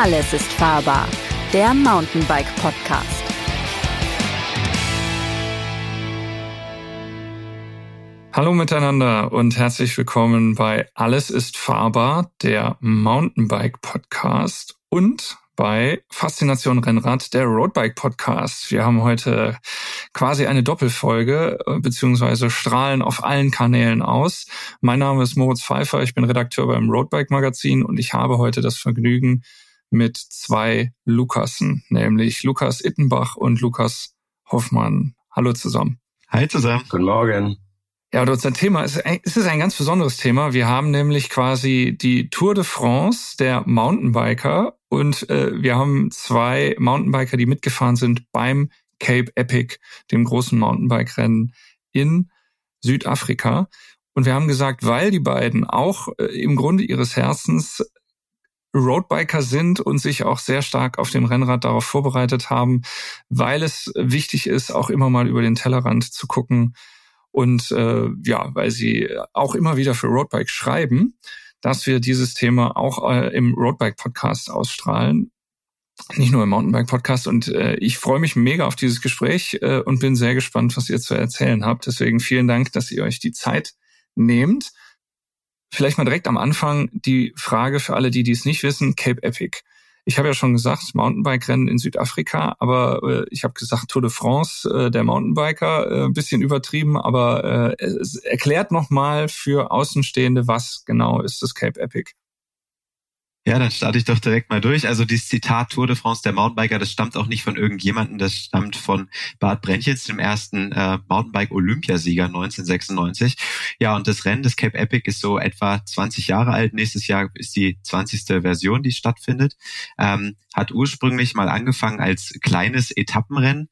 Alles ist fahrbar, der Mountainbike Podcast. Hallo miteinander und herzlich willkommen bei Alles ist fahrbar, der Mountainbike Podcast und bei Faszination Rennrad, der Roadbike Podcast. Wir haben heute quasi eine Doppelfolge, äh, beziehungsweise strahlen auf allen Kanälen aus. Mein Name ist Moritz Pfeiffer, ich bin Redakteur beim Roadbike Magazin und ich habe heute das Vergnügen, mit zwei Lukasen, nämlich Lukas Ittenbach und Lukas Hoffmann. Hallo zusammen. Hi zusammen. Guten Morgen. Ja, und unser Thema ist, es ist ein ganz besonderes Thema. Wir haben nämlich quasi die Tour de France der Mountainbiker und äh, wir haben zwei Mountainbiker, die mitgefahren sind beim Cape Epic, dem großen Mountainbike-Rennen in Südafrika. Und wir haben gesagt, weil die beiden auch äh, im Grunde ihres Herzens Roadbiker sind und sich auch sehr stark auf dem Rennrad darauf vorbereitet haben, weil es wichtig ist, auch immer mal über den Tellerrand zu gucken und äh, ja, weil sie auch immer wieder für Roadbike schreiben, dass wir dieses Thema auch äh, im Roadbike Podcast ausstrahlen. Nicht nur im Mountainbike Podcast und äh, ich freue mich mega auf dieses Gespräch äh, und bin sehr gespannt, was ihr zu erzählen habt. Deswegen vielen Dank, dass ihr euch die Zeit nehmt. Vielleicht mal direkt am Anfang die Frage für alle, die dies nicht wissen, Cape Epic. Ich habe ja schon gesagt, Mountainbike-Rennen in Südafrika, aber äh, ich habe gesagt Tour de France, äh, der Mountainbiker, äh, ein bisschen übertrieben, aber äh, erklärt nochmal für Außenstehende, was genau ist das Cape Epic. Ja, dann starte ich doch direkt mal durch. Also dieses Zitat Tour de France der Mountainbiker, das stammt auch nicht von irgendjemandem, das stammt von Bart Brentjes, dem ersten äh, Mountainbike-Olympiasieger 1996. Ja, und das Rennen des Cape Epic ist so etwa 20 Jahre alt. Nächstes Jahr ist die 20. Version, die stattfindet. Ähm, hat ursprünglich mal angefangen als kleines Etappenrennen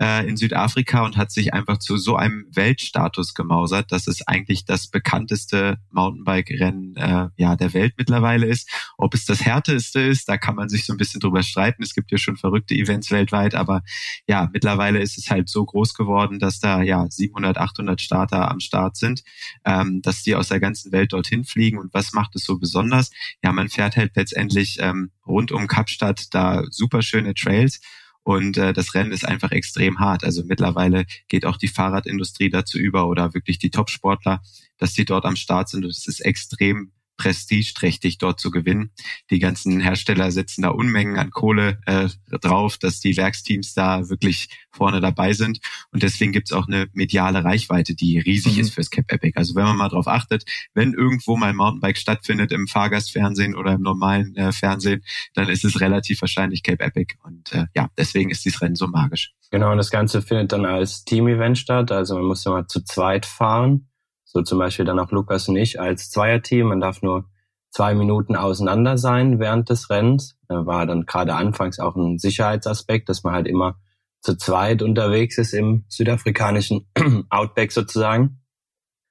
äh, in Südafrika und hat sich einfach zu so einem Weltstatus gemausert, dass es eigentlich das bekannteste Mountainbike-Rennen äh, ja, der Welt mittlerweile ist. Ob es das härteste ist, da kann man sich so ein bisschen drüber streiten. Es gibt ja schon verrückte Events weltweit, aber ja, mittlerweile ist es halt so groß geworden, dass da ja 700, 800 Starter am Start sind, ähm, dass die aus der ganzen Welt dorthin fliegen. Und was macht es so besonders? Ja, man fährt halt letztendlich ähm, rund um Kapstadt da super schöne Trails und äh, das Rennen ist einfach extrem hart. Also mittlerweile geht auch die Fahrradindustrie dazu über oder wirklich die Top-Sportler, dass die dort am Start sind und es ist extrem prestigeträchtig dort zu gewinnen. Die ganzen Hersteller setzen da Unmengen an Kohle äh, drauf, dass die Werksteams da wirklich vorne dabei sind. Und deswegen gibt's auch eine mediale Reichweite, die riesig mhm. ist fürs Cap Epic. Also wenn man mal drauf achtet, wenn irgendwo mal Mountainbike stattfindet im Fahrgastfernsehen oder im normalen äh, Fernsehen, dann ist es relativ wahrscheinlich Cape Epic. Und äh, ja, deswegen ist dieses Rennen so magisch. Genau, und das Ganze findet dann als Team-Event statt. Also man muss ja mal zu zweit fahren. So zum Beispiel dann auch Lukas und ich als Zweierteam. Man darf nur zwei Minuten auseinander sein während des Rennens. Da war dann gerade anfangs auch ein Sicherheitsaspekt, dass man halt immer zu zweit unterwegs ist im südafrikanischen Outback sozusagen.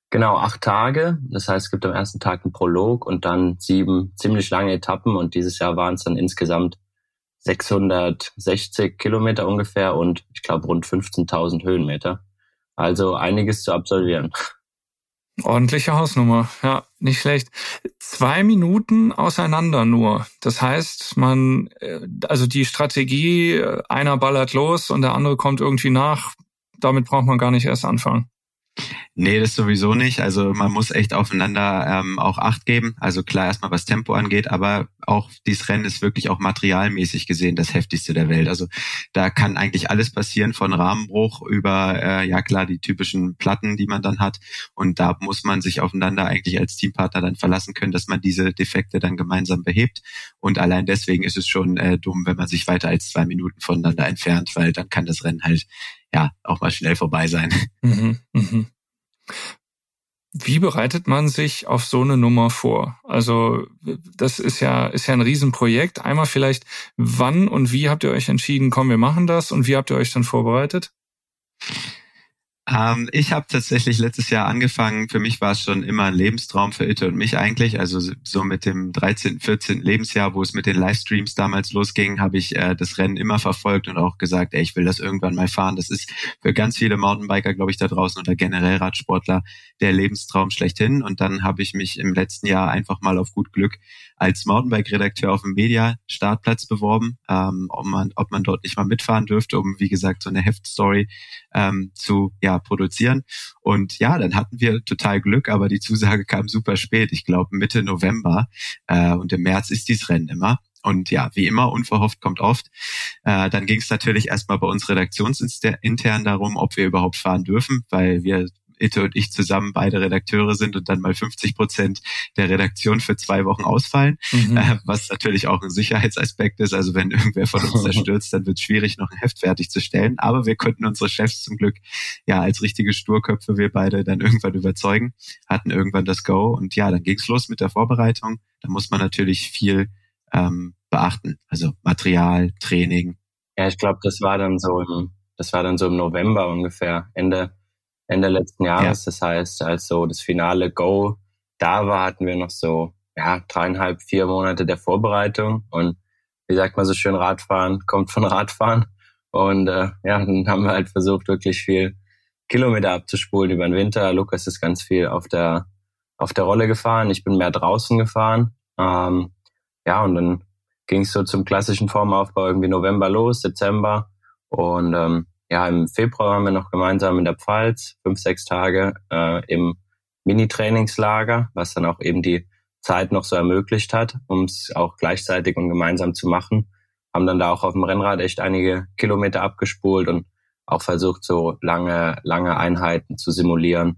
Genau, acht Tage. Das heißt, es gibt am ersten Tag einen Prolog und dann sieben ziemlich lange Etappen und dieses Jahr waren es dann insgesamt 660 Kilometer ungefähr und ich glaube rund 15.000 Höhenmeter. Also einiges zu absolvieren. Ordentliche Hausnummer, ja, nicht schlecht. Zwei Minuten auseinander nur. Das heißt, man, äh, also die Strategie, äh, einer ballert los und der andere kommt irgendwie nach, damit braucht man gar nicht erst anfangen. Nee, das sowieso nicht. Also man muss echt aufeinander ähm, auch Acht geben. Also klar erstmal was Tempo angeht, aber auch dieses Rennen ist wirklich auch materialmäßig gesehen das heftigste der Welt. Also da kann eigentlich alles passieren, von Rahmenbruch über, äh, ja klar, die typischen Platten, die man dann hat. Und da muss man sich aufeinander eigentlich als Teampartner dann verlassen können, dass man diese Defekte dann gemeinsam behebt. Und allein deswegen ist es schon äh, dumm, wenn man sich weiter als zwei Minuten voneinander entfernt, weil dann kann das Rennen halt ja auch mal schnell vorbei sein. Mhm, mh. Wie bereitet man sich auf so eine Nummer vor? Also das ist ja ist ja ein Riesenprojekt. Einmal vielleicht, wann und wie habt ihr euch entschieden, komm, wir machen das und wie habt ihr euch dann vorbereitet? Ähm, ich habe tatsächlich letztes Jahr angefangen. Für mich war es schon immer ein Lebenstraum für Itte und mich eigentlich. Also so mit dem 13., 14. Lebensjahr, wo es mit den Livestreams damals losging, habe ich äh, das Rennen immer verfolgt und auch gesagt, ey, ich will das irgendwann mal fahren. Das ist für ganz viele Mountainbiker, glaube ich, da draußen oder generell Radsportler der Lebenstraum schlechthin. Und dann habe ich mich im letzten Jahr einfach mal auf gut Glück als Mountainbike-Redakteur auf dem Media-Startplatz beworben, ähm, ob, man, ob man dort nicht mal mitfahren dürfte, um, wie gesagt, so eine Heftstory ähm, zu ja, produzieren. Und ja, dann hatten wir total Glück, aber die Zusage kam super spät, ich glaube Mitte November. Äh, und im März ist dies Rennen immer. Und ja, wie immer, unverhofft kommt oft. Äh, dann ging es natürlich erstmal bei uns redaktionsintern darum, ob wir überhaupt fahren dürfen, weil wir Itte und ich zusammen beide Redakteure sind und dann mal 50 Prozent der Redaktion für zwei Wochen ausfallen, mhm. äh, was natürlich auch ein Sicherheitsaspekt ist. Also wenn irgendwer von uns da stürzt, dann wird es schwierig, noch ein Heft fertigzustellen. Aber wir konnten unsere Chefs zum Glück ja als richtige Sturköpfe wir beide dann irgendwann überzeugen, hatten irgendwann das Go und ja, dann ging's los mit der Vorbereitung. Da muss man natürlich viel ähm, beachten, also Material, Training. Ja, ich glaube, das war dann so im, das war dann so im November ungefähr, Ende Ende letzten Jahres. Ja. Das heißt, als so das finale Go da war, hatten wir noch so ja, dreieinhalb, vier Monate der Vorbereitung. Und wie sagt man so schön, Radfahren kommt von Radfahren. Und äh, ja, dann haben wir halt versucht, wirklich viel Kilometer abzuspulen über den Winter. Lukas ist ganz viel auf der auf der Rolle gefahren. Ich bin mehr draußen gefahren. Ähm, ja, und dann ging es so zum klassischen Formaufbau irgendwie November los, Dezember. Und ähm, ja, im Februar waren wir noch gemeinsam in der Pfalz, fünf, sechs Tage äh, im Mini-Trainingslager, was dann auch eben die Zeit noch so ermöglicht hat, um es auch gleichzeitig und gemeinsam zu machen. Haben dann da auch auf dem Rennrad echt einige Kilometer abgespult und auch versucht, so lange, lange Einheiten zu simulieren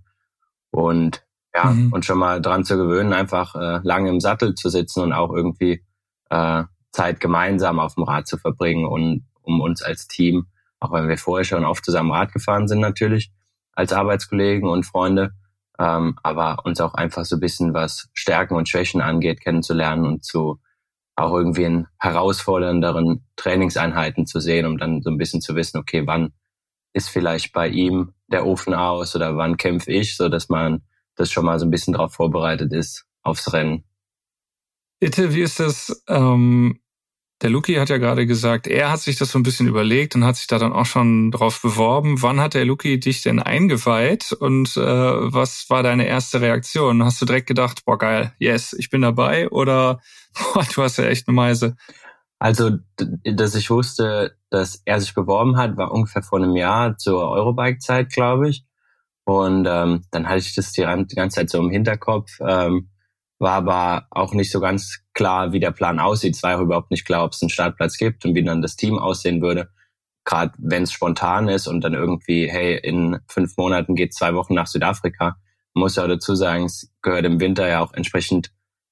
und ja, mhm. und schon mal dran zu gewöhnen, einfach äh, lange im Sattel zu sitzen und auch irgendwie äh, Zeit gemeinsam auf dem Rad zu verbringen und um uns als Team auch wenn wir vorher schon oft zusammen Rad gefahren sind natürlich, als Arbeitskollegen und Freunde, ähm, aber uns auch einfach so ein bisschen was Stärken und Schwächen angeht, kennenzulernen und zu auch irgendwie in herausfordernderen Trainingseinheiten zu sehen, um dann so ein bisschen zu wissen, okay, wann ist vielleicht bei ihm der Ofen aus oder wann kämpfe ich, so dass man das schon mal so ein bisschen darauf vorbereitet ist aufs Rennen. Bitte, wie ist das ähm, der Luki hat ja gerade gesagt, er hat sich das so ein bisschen überlegt und hat sich da dann auch schon drauf beworben. Wann hat der Luki dich denn eingeweiht und äh, was war deine erste Reaktion? Hast du direkt gedacht, boah geil, yes, ich bin dabei oder boah, du hast ja echt eine Meise? Also, dass ich wusste, dass er sich beworben hat, war ungefähr vor einem Jahr zur Eurobike-Zeit, glaube ich. Und ähm, dann hatte ich das die, ganze Zeit so im Hinterkopf. Ähm, war aber auch nicht so ganz klar, wie der Plan aussieht. Es war auch überhaupt nicht klar, ob es einen Startplatz gibt und wie dann das Team aussehen würde. Gerade wenn es spontan ist und dann irgendwie, hey, in fünf Monaten geht zwei Wochen nach Südafrika, muss ja dazu sagen, es gehört im Winter ja auch entsprechend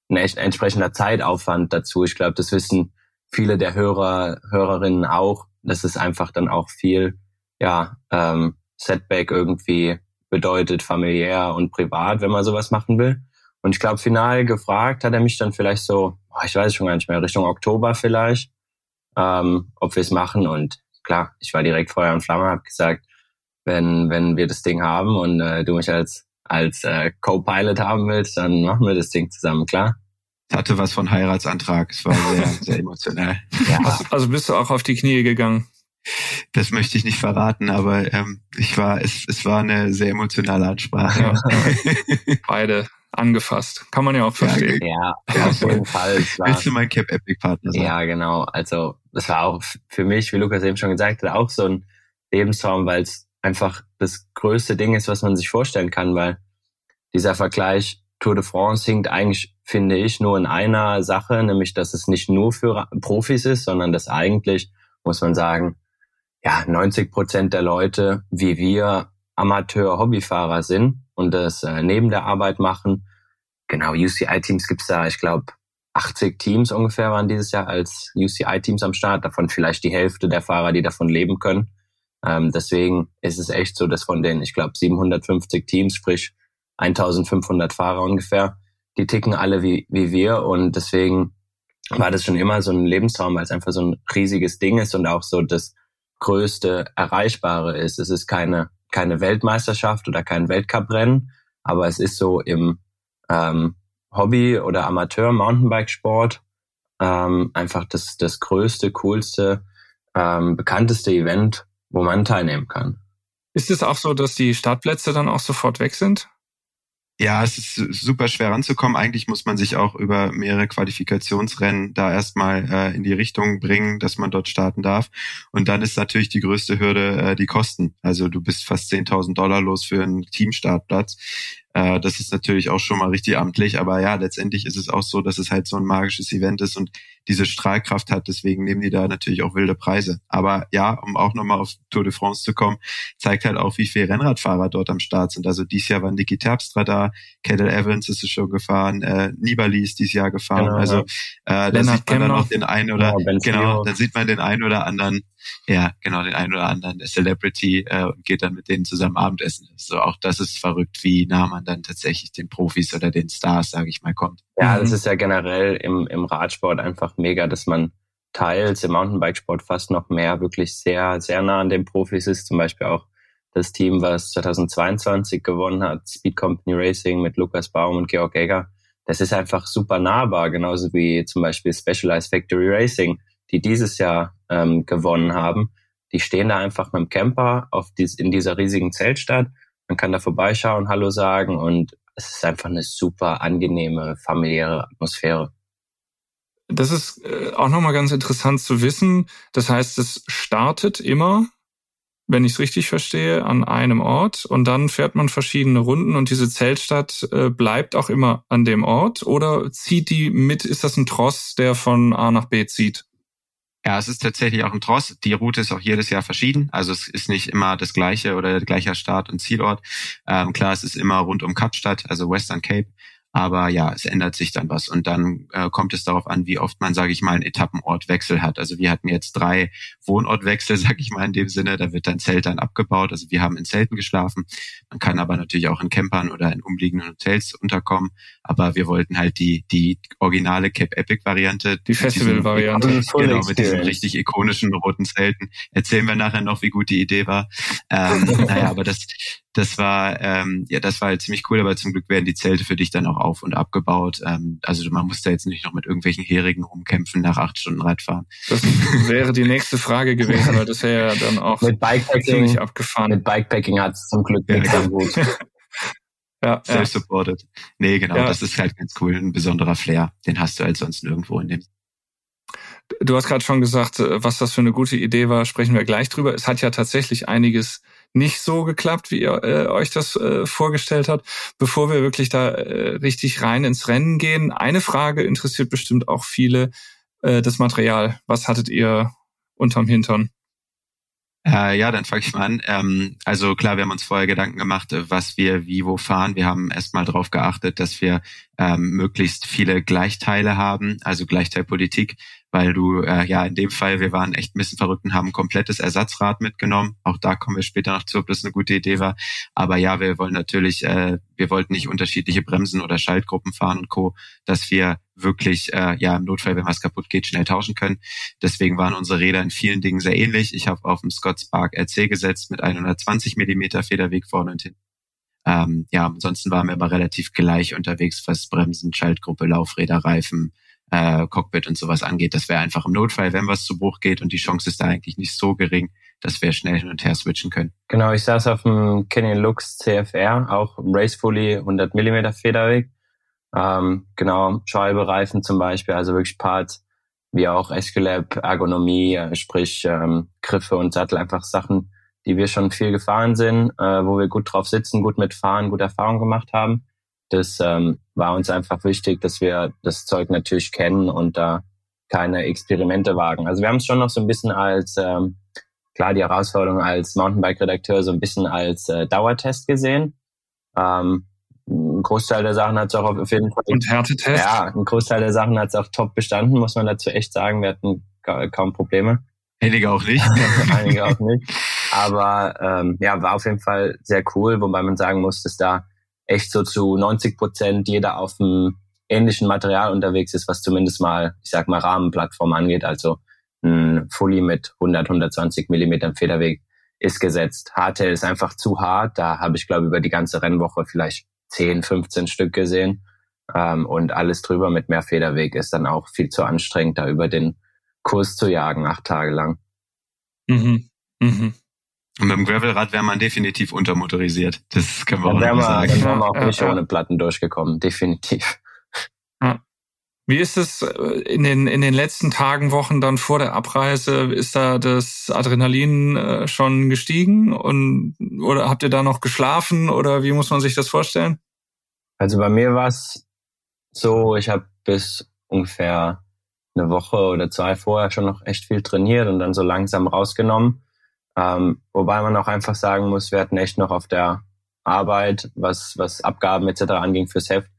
ein entsprechender Zeitaufwand dazu. Ich glaube, das wissen viele der Hörer, Hörerinnen auch, dass es einfach dann auch viel, ja, ähm, Setback irgendwie bedeutet, familiär und privat, wenn man sowas machen will. Und ich glaube, final gefragt hat er mich dann vielleicht so, ich weiß schon gar nicht mehr, Richtung Oktober vielleicht, ähm, ob wir es machen. Und klar, ich war direkt Feuer und Flamme, habe gesagt, wenn, wenn wir das Ding haben und äh, du mich als, als äh, Co-Pilot haben willst, dann machen wir das Ding zusammen, klar. Es hatte was von Heiratsantrag. Es war sehr, sehr emotional. Ja. Also, also bist du auch auf die Knie gegangen? Das möchte ich nicht verraten, aber ähm, ich war, es, es war eine sehr emotionale Ansprache. Ja. Beide angefasst. Kann man ja auch verstehen. Ja, ja auf jeden Fall. War, Willst du mein Cap Epic Partner sein? Ja, genau. Also das war auch für mich, wie Lukas eben schon gesagt hat, auch so ein Lebenstraum, weil es einfach das größte Ding ist, was man sich vorstellen kann, weil dieser Vergleich Tour de France hinkt eigentlich, finde ich, nur in einer Sache, nämlich dass es nicht nur für Profis ist, sondern dass eigentlich, muss man sagen, ja, 90 Prozent der Leute, wie wir, Amateur-Hobbyfahrer sind und das äh, neben der Arbeit machen. Genau, UCI-Teams gibt's da, ich glaube, 80 Teams ungefähr waren dieses Jahr als UCI-Teams am Start, davon vielleicht die Hälfte der Fahrer, die davon leben können. Ähm, deswegen ist es echt so, dass von den, ich glaube, 750 Teams, sprich 1500 Fahrer ungefähr, die ticken alle wie, wie wir und deswegen war das schon immer so ein Lebenstraum, weil es einfach so ein riesiges Ding ist und auch so das größte Erreichbare ist. Es ist keine keine Weltmeisterschaft oder kein Weltcuprennen, aber es ist so im ähm, Hobby- oder Amateur-Mountainbike-Sport ähm, einfach das, das größte, coolste, ähm, bekannteste Event, wo man teilnehmen kann. Ist es auch so, dass die Startplätze dann auch sofort weg sind? Ja, es ist super schwer ranzukommen. Eigentlich muss man sich auch über mehrere Qualifikationsrennen da erstmal äh, in die Richtung bringen, dass man dort starten darf. Und dann ist natürlich die größte Hürde äh, die Kosten. Also du bist fast 10.000 Dollar los für einen Teamstartplatz. Äh, das ist natürlich auch schon mal richtig amtlich, aber ja, letztendlich ist es auch so, dass es halt so ein magisches Event ist und diese Strahlkraft hat. Deswegen nehmen die da natürlich auch wilde Preise. Aber ja, um auch nochmal auf Tour de France zu kommen, zeigt halt auch, wie viele Rennradfahrer dort am Start sind. Also dieses Jahr war Niki Terpstra da, Kettle Evans ist es schon gefahren, äh, Nibali ist dieses Jahr gefahren. Genau, also äh, da sieht man dann auch den einen oder ja, genau, dann sieht man den einen oder anderen ja, genau, den einen oder anderen Celebrity äh, und geht dann mit denen zusammen Abendessen. So auch das ist verrückt, wie nah man dann tatsächlich den Profis oder den Stars, sage ich mal, kommt. Ja, das mhm. ist ja generell im, im Radsport einfach mega, dass man teils im Mountainbikesport fast noch mehr wirklich sehr, sehr nah an den Profis ist. Zum Beispiel auch das Team, was 2022 gewonnen hat, Speed Company Racing mit Lukas Baum und Georg Egger. Das ist einfach super nahbar, genauso wie zum Beispiel Specialized Factory Racing die dieses Jahr ähm, gewonnen haben, die stehen da einfach mit dem Camper auf dies, in dieser riesigen Zeltstadt. Man kann da vorbeischauen, Hallo sagen und es ist einfach eine super angenehme familiäre Atmosphäre. Das ist äh, auch nochmal ganz interessant zu wissen. Das heißt, es startet immer, wenn ich es richtig verstehe, an einem Ort und dann fährt man verschiedene Runden und diese Zeltstadt äh, bleibt auch immer an dem Ort oder zieht die mit, ist das ein Tross, der von A nach B zieht? Ja, es ist tatsächlich auch ein Tross. Die Route ist auch jedes Jahr verschieden. Also es ist nicht immer das gleiche oder der gleiche Start- und Zielort. Ähm, klar, es ist immer rund um Kapstadt, also Western Cape. Aber ja, es ändert sich dann was und dann äh, kommt es darauf an, wie oft man, sage ich mal, einen Etappenortwechsel hat. Also wir hatten jetzt drei Wohnortwechsel, sage ich mal in dem Sinne. Da wird dann Zelt dann abgebaut. Also wir haben in Zelten geschlafen. Man kann aber natürlich auch in Campern oder in umliegenden Hotels unterkommen. Aber wir wollten halt die die originale Cape Epic Variante, die Festival Variante, genau mit diesen richtig ikonischen roten Zelten. Erzählen wir nachher noch, wie gut die Idee war. Ähm, naja, aber das das war ähm, ja das war halt ziemlich cool, aber zum Glück werden die Zelte für dich dann auch auf und abgebaut. Ähm, also man muss da jetzt nicht noch mit irgendwelchen Herigen rumkämpfen nach acht Stunden Radfahren. Das wäre die nächste Frage gewesen, weil das wäre ja dann auch mit Bikepacking, abgefahren. Mit Bikepacking hat es zum Glück ja, so gut. ja, Self-supported. Nee, genau, ja. das ist halt ganz cool, ein besonderer Flair. Den hast du halt sonst nirgendwo in dem. Du hast gerade schon gesagt, äh, was das für eine gute Idee war, sprechen wir gleich drüber. Es hat ja tatsächlich einiges nicht so geklappt, wie ihr äh, euch das äh, vorgestellt habt. Bevor wir wirklich da äh, richtig rein ins Rennen gehen, eine Frage interessiert bestimmt auch viele, äh, das Material. Was hattet ihr unterm Hintern? Äh, ja, dann fange ich mal an. Ähm, also klar, wir haben uns vorher Gedanken gemacht, äh, was wir wie wo fahren. Wir haben erstmal darauf geachtet, dass wir ähm, möglichst viele Gleichteile haben, also Gleichteilpolitik weil du äh, ja in dem Fall, wir waren echt ein bisschen verrückt und haben ein komplettes Ersatzrad mitgenommen. Auch da kommen wir später noch zu, ob das eine gute Idee war. Aber ja, wir wollen natürlich, äh, wir wollten nicht unterschiedliche Bremsen oder Schaltgruppen fahren und Co., dass wir wirklich äh, ja im Notfall, wenn was kaputt geht, schnell tauschen können. Deswegen waren unsere Räder in vielen Dingen sehr ähnlich. Ich habe auf dem Scott Spark RC gesetzt mit 120 Millimeter Federweg vorne und hinten. Ähm, ja, ansonsten waren wir aber relativ gleich unterwegs, was Bremsen, Schaltgruppe, Laufräder, Reifen, äh, Cockpit und sowas angeht. Das wäre einfach im Notfall, wenn was zu Bruch geht und die Chance ist da eigentlich nicht so gering, dass wir schnell hin und her switchen können. Genau, ich saß auf dem Canyon Lux CFR, auch Race Fully 100 mm Federweg. Ähm, genau, Scheibereifen zum Beispiel, also wirklich Parts wie auch Esculap, Ergonomie, äh, sprich ähm, Griffe und Sattel, einfach Sachen, die wir schon viel gefahren sind, äh, wo wir gut drauf sitzen, gut mitfahren, gute Erfahrungen gemacht haben. Das ähm, war uns einfach wichtig, dass wir das Zeug natürlich kennen und da keine Experimente wagen. Also wir haben es schon noch so ein bisschen als, ähm, klar, die Herausforderung als Mountainbike-Redakteur so ein bisschen als äh, Dauertest gesehen. Ähm, ein Großteil der Sachen hat es auch auf jeden Fall. Und Härtetest? Ja, ein Großteil der Sachen hat es auch top bestanden, muss man dazu echt sagen. Wir hatten kaum Probleme. Einige auch nicht. Einige auch nicht. Aber ähm, ja, war auf jeden Fall sehr cool, wobei man sagen muss, dass da echt so zu 90 Prozent jeder auf einem ähnlichen Material unterwegs ist, was zumindest mal, ich sag mal, Rahmenplattform angeht. Also ein Fully mit 100, 120 Millimetern Federweg ist gesetzt. Hardtail ist einfach zu hart. Da habe ich, glaube über die ganze Rennwoche vielleicht 10, 15 Stück gesehen. Ähm, und alles drüber mit mehr Federweg ist dann auch viel zu anstrengend, da über den Kurs zu jagen, acht Tage lang. Mhm. Mhm. Und mit dem Gravelrad wäre man definitiv untermotorisiert. Das können wir dann auch noch sagen. Dann wären wir auch nicht ohne Platten durchgekommen, definitiv. Wie ist es äh, in den, in den letzten Tagen, Wochen dann vor der Abreise? Ist da das Adrenalin äh, schon gestiegen und oder habt ihr da noch geschlafen oder wie muss man sich das vorstellen? Also bei mir war es so, ich habe bis ungefähr eine Woche oder zwei vorher schon noch echt viel trainiert und dann so langsam rausgenommen. Ähm, wobei man auch einfach sagen muss, wir hatten echt noch auf der Arbeit, was, was Abgaben etc. anging fürs Heft,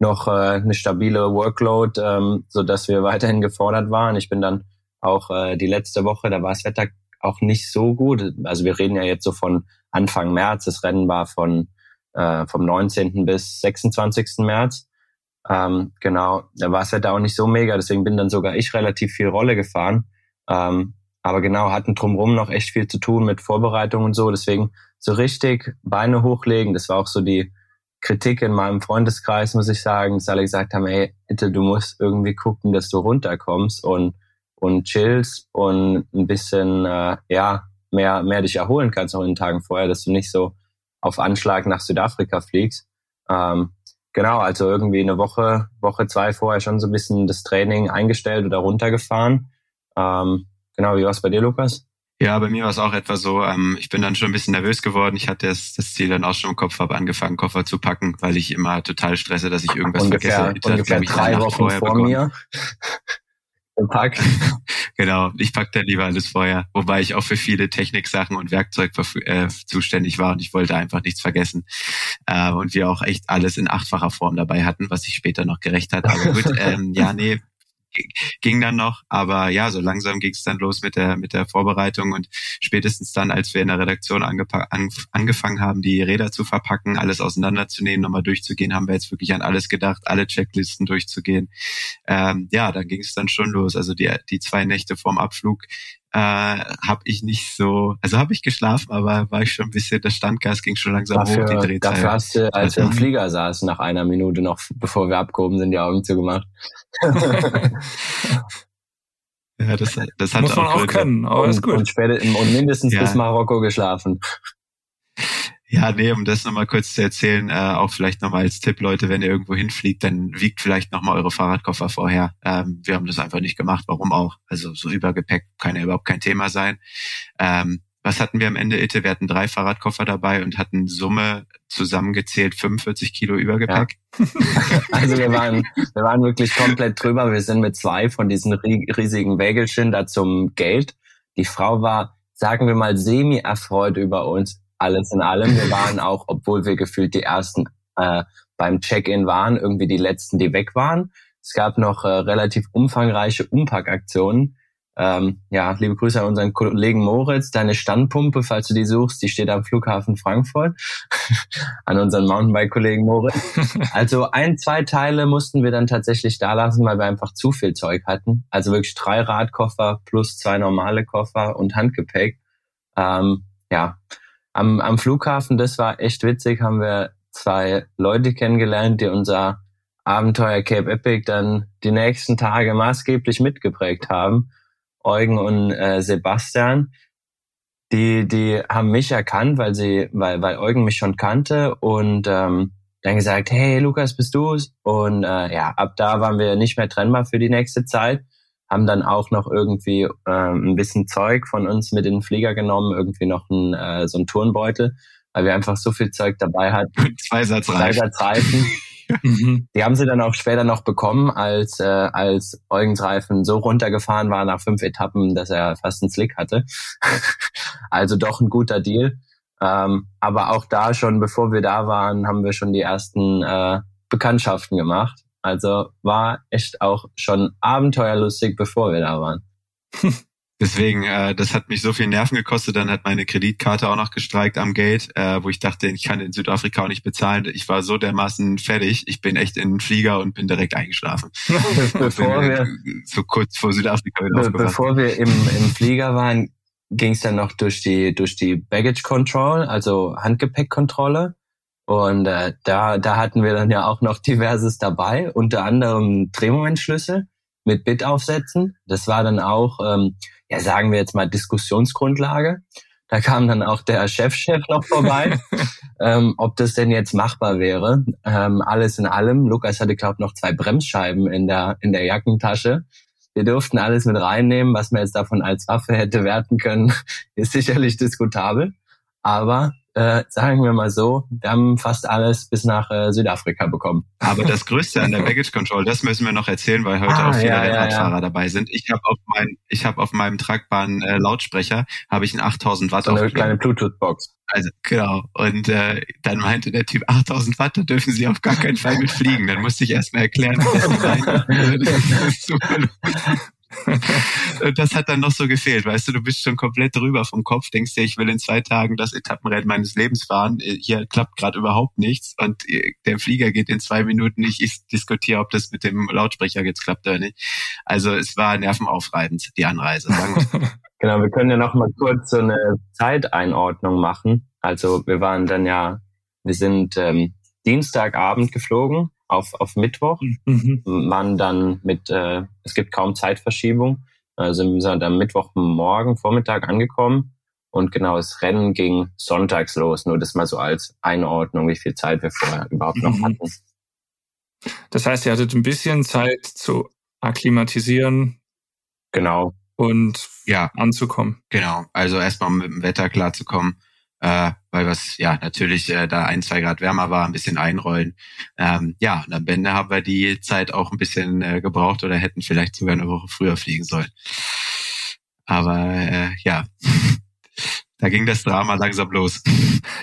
noch äh, eine stabile Workload, ähm, dass wir weiterhin gefordert waren. Ich bin dann auch äh, die letzte Woche, da war das Wetter auch nicht so gut. Also wir reden ja jetzt so von Anfang März. Das Rennen war von äh, vom 19. bis 26. März. Ähm, genau, da war das Wetter auch nicht so mega, deswegen bin dann sogar ich relativ viel Rolle gefahren. Ähm, aber genau, hatten drumherum noch echt viel zu tun mit Vorbereitung und so. Deswegen so richtig Beine hochlegen, das war auch so die Kritik in meinem Freundeskreis, muss ich sagen, dass alle gesagt haben, ey, bitte, du musst irgendwie gucken, dass du runterkommst und, und chillst und ein bisschen, äh, ja, mehr, mehr dich erholen kannst auch in den Tagen vorher, dass du nicht so auf Anschlag nach Südafrika fliegst. Ähm, genau, also irgendwie eine Woche, Woche zwei vorher schon so ein bisschen das Training eingestellt oder runtergefahren. Ähm, genau, wie war es bei dir, Lukas? Ja, bei mir war es auch etwa so, ähm, ich bin dann schon ein bisschen nervös geworden. Ich hatte das, das Ziel dann auch schon im Kopf, habe angefangen, Koffer zu packen, weil ich immer total stresse, dass ich irgendwas ungefähr, vergesse. Ungefähr ich drei Wochen vor bekommen. mir. Pack. genau, ich pack dann lieber alles vorher. Wobei ich auch für viele Techniksachen und Werkzeug äh, zuständig war und ich wollte einfach nichts vergessen. Äh, und wir auch echt alles in achtfacher Form dabei hatten, was sich später noch gerecht hat. Aber gut, ähm, ja, nee, ging dann noch. Aber ja, so langsam ging es dann los mit der, mit der Vorbereitung und spätestens dann, als wir in der Redaktion angefangen haben, die Räder zu verpacken, alles auseinanderzunehmen, nochmal durchzugehen, haben wir jetzt wirklich an alles gedacht, alle Checklisten durchzugehen. Ähm, ja, dann ging es dann schon los. Also die, die zwei Nächte vorm Abflug äh, habe ich nicht so, also habe ich geschlafen, aber war ich schon ein bisschen, das Standgas ging schon langsam dafür, hoch, die Drehzahl. Dafür hast du, als wir im Flieger saßen, nach einer Minute noch, bevor wir abgehoben sind, die Augen zugemacht. ja, das, das hat Muss man auch, auch können, aber und, ist gut. Und, später, und mindestens ja. bis Marokko geschlafen. Ja, nee, um das nochmal kurz zu erzählen, äh, auch vielleicht nochmal als Tipp, Leute, wenn ihr irgendwo hinfliegt, dann wiegt vielleicht nochmal eure Fahrradkoffer vorher. Ähm, wir haben das einfach nicht gemacht, warum auch? Also so Übergepäck kann ja überhaupt kein Thema sein. Ähm, was hatten wir am Ende, Itte? Wir hatten drei Fahrradkoffer dabei und hatten Summe zusammengezählt 45 Kilo Übergepäck. Ja. Also wir waren, wir waren wirklich komplett drüber. Wir sind mit zwei von diesen riesigen Wägelchen da zum Geld. Die Frau war, sagen wir mal, semi-erfreut über uns alles in allem. Wir waren auch, obwohl wir gefühlt die ersten äh, beim Check-in waren, irgendwie die letzten, die weg waren. Es gab noch äh, relativ umfangreiche Umpackaktionen. Ähm, ja, liebe Grüße an unseren Kollegen Moritz. Deine Standpumpe, falls du die suchst, die steht am Flughafen Frankfurt. an unseren Mountainbike-Kollegen Moritz. Also ein, zwei Teile mussten wir dann tatsächlich da lassen, weil wir einfach zu viel Zeug hatten. Also wirklich drei Radkoffer plus zwei normale Koffer und Handgepäck. Ähm, ja, am, am Flughafen, das war echt witzig, haben wir zwei Leute kennengelernt, die unser Abenteuer Cape Epic dann die nächsten Tage maßgeblich mitgeprägt haben. Eugen und äh, Sebastian, die, die haben mich erkannt, weil sie, weil, weil Eugen mich schon kannte und ähm, dann gesagt, hey Lukas, bist du's? Und äh, ja, ab da waren wir nicht mehr trennbar für die nächste Zeit haben dann auch noch irgendwie ähm, ein bisschen Zeug von uns mit in den Flieger genommen, irgendwie noch ein, äh, so ein Turnbeutel, weil wir einfach so viel Zeug dabei hatten. Zwei Satzreifen. Mhm. Die haben sie dann auch später noch bekommen, als, äh, als Eugens Reifen so runtergefahren war nach fünf Etappen, dass er fast einen Slick hatte. also doch ein guter Deal. Ähm, aber auch da schon, bevor wir da waren, haben wir schon die ersten äh, Bekanntschaften gemacht. Also war echt auch schon abenteuerlustig, bevor wir da waren. Deswegen, äh, das hat mich so viel Nerven gekostet. Dann hat meine Kreditkarte auch noch gestreikt am Gate, äh, wo ich dachte, ich kann in Südafrika auch nicht bezahlen. Ich war so dermaßen fertig. Ich bin echt in den Flieger und bin direkt eingeschlafen. bevor wir so kurz vor Südafrika wieder be Bevor wir im, im Flieger waren, ging es dann noch durch die durch die Baggage Control, also Handgepäckkontrolle. Und äh, da, da hatten wir dann ja auch noch diverses dabei, unter anderem Drehmomentschlüssel mit Bitaufsätzen. Das war dann auch, ähm, ja sagen wir jetzt mal, Diskussionsgrundlage. Da kam dann auch der Chefchef -Chef noch vorbei, ähm, ob das denn jetzt machbar wäre. Ähm, alles in allem. Lukas hatte, glaube noch zwei Bremsscheiben in der, in der Jackentasche. Wir durften alles mit reinnehmen, was man jetzt davon als Waffe hätte werten können, ist sicherlich diskutabel. Aber äh, sagen wir mal so, wir haben fast alles bis nach äh, Südafrika bekommen. Aber das Größte an der Baggage Control, das müssen wir noch erzählen, weil heute ah, auch viele ja, Rennradfahrer ja, dabei sind. Ich habe auf mein, ich habe auf meinem tragbaren äh, Lautsprecher habe ich einen 8000 Watt so eine kleine Bluetooth-Box. Also genau. Und äh, dann meinte der Typ 8000 Watt, da dürfen Sie auf gar keinen Fall mit fliegen. Dann musste ich erst mal erklären, was Sie meinen. das hat dann noch so gefehlt, weißt du, du bist schon komplett drüber vom Kopf, denkst dir, ich will in zwei Tagen das Etappenrennen meines Lebens fahren, hier klappt gerade überhaupt nichts und der Flieger geht in zwei Minuten nicht, ich diskutiere, ob das mit dem Lautsprecher jetzt klappt oder nicht. Also es war nervenaufreibend, die Anreise, Genau, wir können ja noch mal kurz so eine Zeiteinordnung machen. Also wir waren dann ja, wir sind ähm, Dienstagabend geflogen auf, auf Mittwoch. Mhm. Man dann mit, äh, es gibt kaum Zeitverschiebung, also sind wir dann Mittwochmorgen, Vormittag angekommen. Und genau, das Rennen ging sonntags los. Nur das mal so als Einordnung, wie viel Zeit wir vorher überhaupt noch mhm. hatten. Das heißt, ihr hattet ein bisschen Zeit zu akklimatisieren. Genau. Und ja, anzukommen. Genau. Also erstmal mit dem Wetter klarzukommen äh, weil was ja natürlich äh, da ein, zwei Grad wärmer war, ein bisschen einrollen. Ähm, ja, und am Ende haben wir die Zeit auch ein bisschen äh, gebraucht oder hätten vielleicht sogar eine Woche früher fliegen sollen. Aber äh, ja, da ging das Drama langsam los.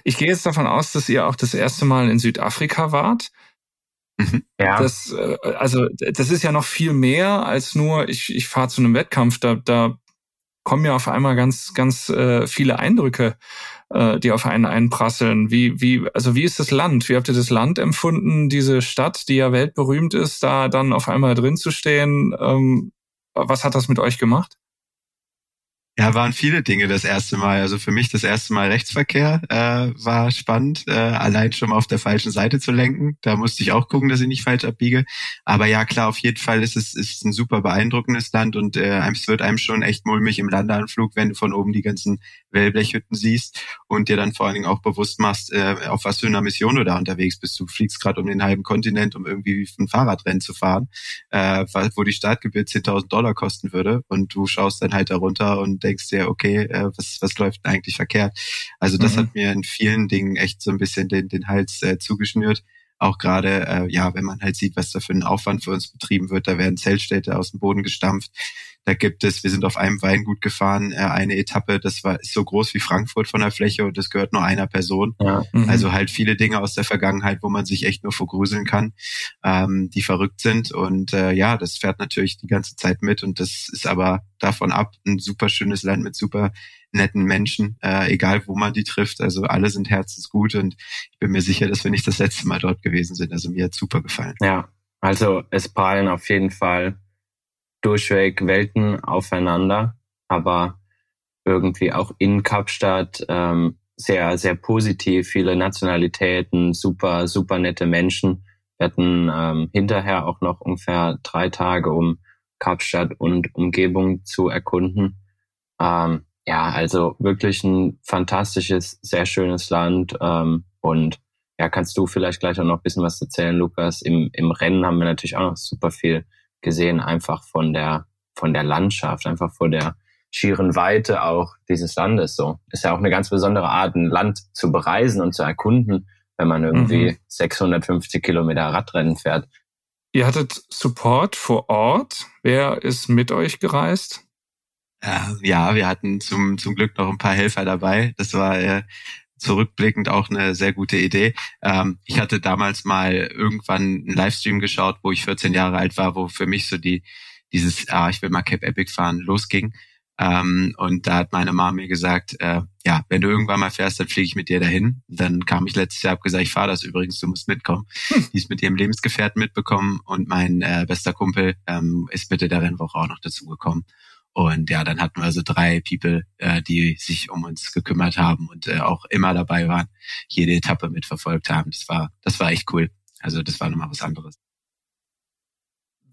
Ich gehe jetzt davon aus, dass ihr auch das erste Mal in Südafrika wart. Mhm. Ja. Das, äh, also das ist ja noch viel mehr als nur, ich, ich fahre zu einem Wettkampf. Da, da kommen ja auf einmal ganz, ganz äh, viele Eindrücke äh, die auf einen einprasseln. Wie, wie, also wie ist das Land? Wie habt ihr das Land empfunden, diese Stadt, die ja weltberühmt ist, da dann auf einmal drin zu stehen? Ähm, was hat das mit euch gemacht? Ja, waren viele Dinge das erste Mal. Also für mich das erste Mal Rechtsverkehr äh, war spannend, äh, allein schon mal auf der falschen Seite zu lenken. Da musste ich auch gucken, dass ich nicht falsch abbiege. Aber ja, klar, auf jeden Fall ist es ist ein super beeindruckendes Land und äh, es wird einem schon echt mulmig im Landeanflug, wenn du von oben die ganzen Wellblechhütten siehst und dir dann vor allen Dingen auch bewusst machst, äh, auf was für einer Mission du da unterwegs bist. Du fliegst gerade um den halben Kontinent, um irgendwie ein Fahrradrennen zu fahren, äh, wo die Startgebühr 10.000 Dollar kosten würde und du schaust dann halt darunter und denkst dir, okay, äh, was, was läuft denn eigentlich verkehrt? Also das mhm. hat mir in vielen Dingen echt so ein bisschen den, den Hals äh, zugeschnürt auch gerade, äh, ja, wenn man halt sieht, was da für ein Aufwand für uns betrieben wird, da werden Zeltstädte aus dem Boden gestampft, da gibt es, wir sind auf einem Weingut gefahren, äh, eine Etappe, das war ist so groß wie Frankfurt von der Fläche und das gehört nur einer Person. Ja. Mhm. Also halt viele Dinge aus der Vergangenheit, wo man sich echt nur vergruseln kann, ähm, die verrückt sind. Und äh, ja, das fährt natürlich die ganze Zeit mit und das ist aber davon ab ein super schönes Land mit super netten Menschen, äh, egal wo man die trifft. Also alle sind herzensgut und ich bin mir sicher, dass wir nicht das letzte Mal dort gewesen sind. Also mir hat super gefallen. Ja, also es prallen auf jeden Fall durchweg Welten aufeinander, aber irgendwie auch in Kapstadt ähm, sehr, sehr positiv, viele Nationalitäten, super, super nette Menschen. Wir hatten ähm, hinterher auch noch ungefähr drei Tage, um Kapstadt und Umgebung zu erkunden. Ähm, ja, also wirklich ein fantastisches, sehr schönes Land. Ähm, und ja, kannst du vielleicht gleich auch noch ein bisschen was erzählen, Lukas? Im, im Rennen haben wir natürlich auch noch super viel gesehen, einfach von der, von der Landschaft, einfach vor der schieren Weite auch dieses Landes so. Ist ja auch eine ganz besondere Art, ein Land zu bereisen und zu erkunden, wenn man irgendwie mhm. 650 Kilometer Radrennen fährt. Ihr hattet Support vor Ort. Wer ist mit euch gereist? Ja, wir hatten zum, zum Glück noch ein paar Helfer dabei. Das war äh, zurückblickend auch eine sehr gute Idee. Ähm, ich hatte damals mal irgendwann einen Livestream geschaut, wo ich 14 Jahre alt war, wo für mich so die dieses, ah, ich will mal Cape Epic fahren, losging. Ähm, und da hat meine Mama mir gesagt, äh, ja, wenn du irgendwann mal fährst, dann fliege ich mit dir dahin. Dann kam ich letztes Jahr, habe gesagt, ich fahre das übrigens, du musst mitkommen. Hm. Die ist mit ihrem Lebensgefährten mitbekommen und mein äh, bester Kumpel ähm, ist Mitte der Rennwoche auch noch dazugekommen. Und ja, dann hatten wir also drei People, äh, die sich um uns gekümmert haben und äh, auch immer dabei waren, jede Etappe mitverfolgt haben. Das war, das war echt cool. Also das war nochmal was anderes.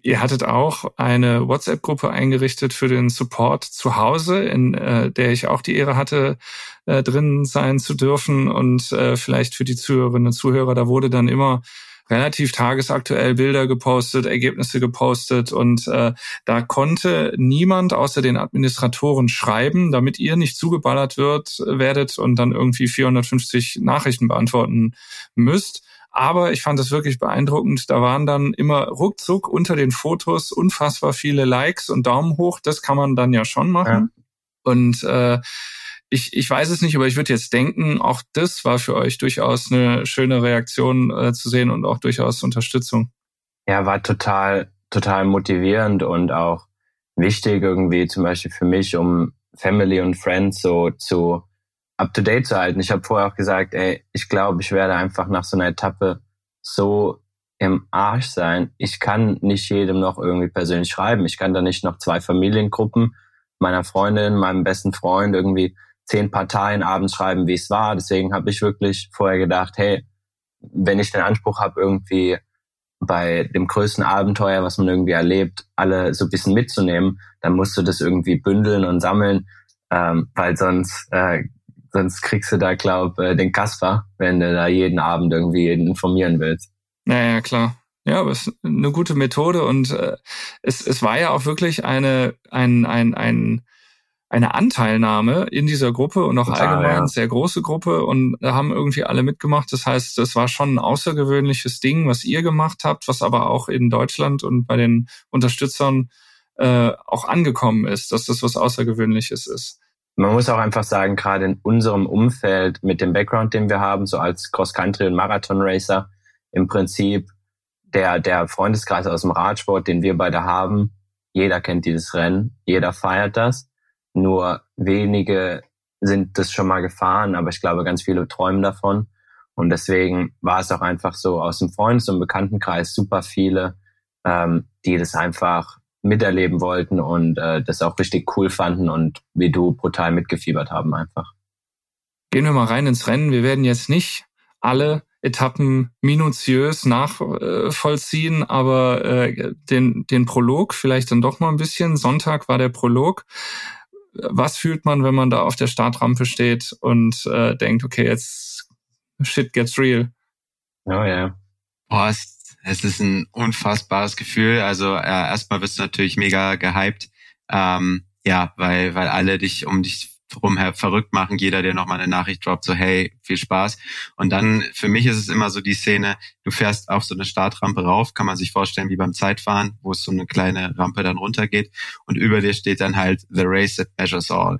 Ihr hattet auch eine WhatsApp-Gruppe eingerichtet für den Support zu Hause, in äh, der ich auch die Ehre hatte, äh, drin sein zu dürfen. Und äh, vielleicht für die Zuhörerinnen und Zuhörer, da wurde dann immer relativ tagesaktuell Bilder gepostet, Ergebnisse gepostet und äh, da konnte niemand außer den Administratoren schreiben, damit ihr nicht zugeballert wird, werdet und dann irgendwie 450 Nachrichten beantworten müsst. Aber ich fand es wirklich beeindruckend. Da waren dann immer ruckzuck unter den Fotos unfassbar viele Likes und Daumen hoch. Das kann man dann ja schon machen. Ja. Und äh, ich, ich weiß es nicht, aber ich würde jetzt denken, auch das war für euch durchaus eine schöne Reaktion äh, zu sehen und auch durchaus Unterstützung. Ja, war total, total motivierend und auch wichtig irgendwie zum Beispiel für mich, um Family und Friends so zu up to date zu halten. Ich habe vorher auch gesagt, ey, ich glaube, ich werde einfach nach so einer Etappe so im Arsch sein. Ich kann nicht jedem noch irgendwie persönlich schreiben. Ich kann da nicht noch zwei Familiengruppen meiner Freundin, meinem besten Freund irgendwie zehn Parteien abends schreiben, wie es war. Deswegen habe ich wirklich vorher gedacht, hey, wenn ich den Anspruch habe, irgendwie bei dem größten Abenteuer, was man irgendwie erlebt, alle so ein bisschen mitzunehmen, dann musst du das irgendwie bündeln und sammeln, ähm, weil sonst äh, sonst kriegst du da, glaub, äh, den Kasper, wenn du da jeden Abend irgendwie jeden informieren willst. Ja, ja, klar. Ja, aber es ist eine gute Methode und äh, es, es war ja auch wirklich eine, ein, ein, ein, eine Anteilnahme in dieser Gruppe und auch Total, allgemein ja. sehr große Gruppe und da haben irgendwie alle mitgemacht. Das heißt, das war schon ein außergewöhnliches Ding, was ihr gemacht habt, was aber auch in Deutschland und bei den Unterstützern äh, auch angekommen ist, dass das was Außergewöhnliches ist man muss auch einfach sagen, gerade in unserem Umfeld mit dem Background, den wir haben, so als Cross-Country- und Marathon-Racer, im Prinzip der, der Freundeskreis aus dem Radsport, den wir beide haben, jeder kennt dieses Rennen, jeder feiert das. Nur wenige sind das schon mal gefahren, aber ich glaube, ganz viele träumen davon. Und deswegen war es auch einfach so aus dem Freundes- und Bekanntenkreis super viele, ähm, die das einfach miterleben wollten und äh, das auch richtig cool fanden und wie du brutal mitgefiebert haben einfach. Gehen wir mal rein ins Rennen. Wir werden jetzt nicht alle Etappen minutiös nachvollziehen, aber äh, den, den Prolog vielleicht dann doch mal ein bisschen. Sonntag war der Prolog. Was fühlt man, wenn man da auf der Startrampe steht und äh, denkt, okay, jetzt shit gets real? Oh ja. Yeah. Boah, es es ist ein unfassbares Gefühl. Also äh, erstmal wirst du natürlich mega gehypt. Ähm, ja, weil, weil alle dich um dich drum verrückt machen, jeder, der nochmal eine Nachricht droppt, so hey, viel Spaß. Und dann, für mich ist es immer so die Szene, du fährst auf so eine Startrampe rauf, kann man sich vorstellen wie beim Zeitfahren, wo es so eine kleine Rampe dann runtergeht und über dir steht dann halt The Race that Measures All.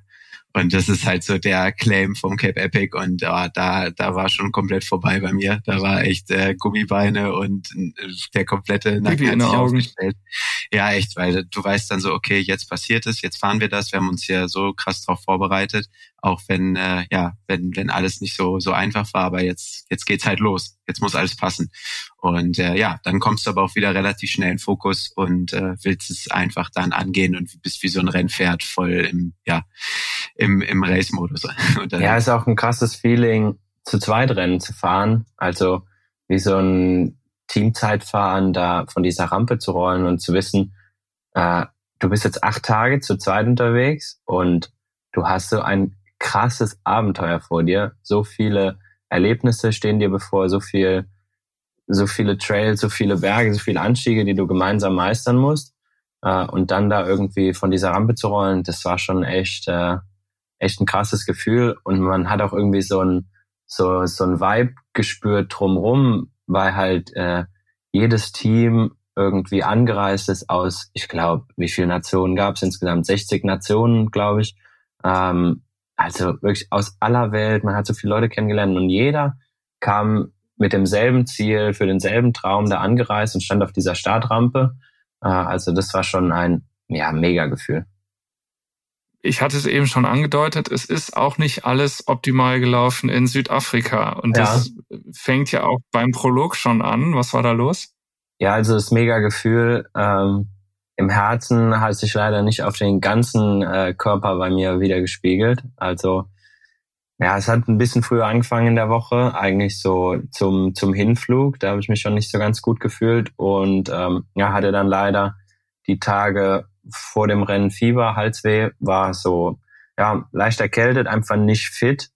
Und das ist halt so der Claim vom Cape Epic und oh, da, da war schon komplett vorbei bei mir. Da war echt äh, Gummibeine und äh, der komplette Nacken hat sich aufgestellt. Ja, echt, weil du weißt dann so, okay, jetzt passiert es, jetzt fahren wir das. Wir haben uns ja so krass drauf vorbereitet, auch wenn äh, ja, wenn wenn alles nicht so so einfach war, aber jetzt jetzt geht's halt los. Jetzt muss alles passen. Und äh, ja, dann kommst du aber auch wieder relativ schnell in Fokus und äh, willst es einfach dann angehen und bist wie so ein Rennpferd voll im ja im im Race-Modus. ja, ist auch ein krasses Feeling, zu zweit Rennen zu fahren. Also wie so ein Teamzeitfahren da von dieser Rampe zu rollen und zu wissen, äh, du bist jetzt acht Tage zu zweit unterwegs und du hast so ein krasses Abenteuer vor dir. So viele Erlebnisse stehen dir bevor, so viel, so viele Trails, so viele Berge, so viele Anstiege, die du gemeinsam meistern musst. Äh, und dann da irgendwie von dieser Rampe zu rollen, das war schon echt, äh, echt ein krasses Gefühl. Und man hat auch irgendwie so ein, so, so ein Vibe gespürt drumrum, weil halt äh, jedes Team irgendwie angereist ist aus, ich glaube, wie viele Nationen gab es insgesamt? 60 Nationen, glaube ich. Ähm, also wirklich aus aller Welt. Man hat so viele Leute kennengelernt und jeder kam mit demselben Ziel, für denselben Traum da angereist und stand auf dieser Startrampe. Äh, also das war schon ein ja, mega Gefühl ich hatte es eben schon angedeutet, es ist auch nicht alles optimal gelaufen in Südafrika. Und ja. das fängt ja auch beim Prolog schon an. Was war da los? Ja, also das mega Gefühl. Ähm, im Herzen hat sich leider nicht auf den ganzen äh, Körper bei mir wieder gespiegelt. Also ja, es hat ein bisschen früher angefangen in der Woche, eigentlich so zum, zum Hinflug. Da habe ich mich schon nicht so ganz gut gefühlt und ähm, ja, hatte dann leider die Tage vor dem Rennen Fieber, Halsweh, war so ja leicht erkältet, einfach nicht fit.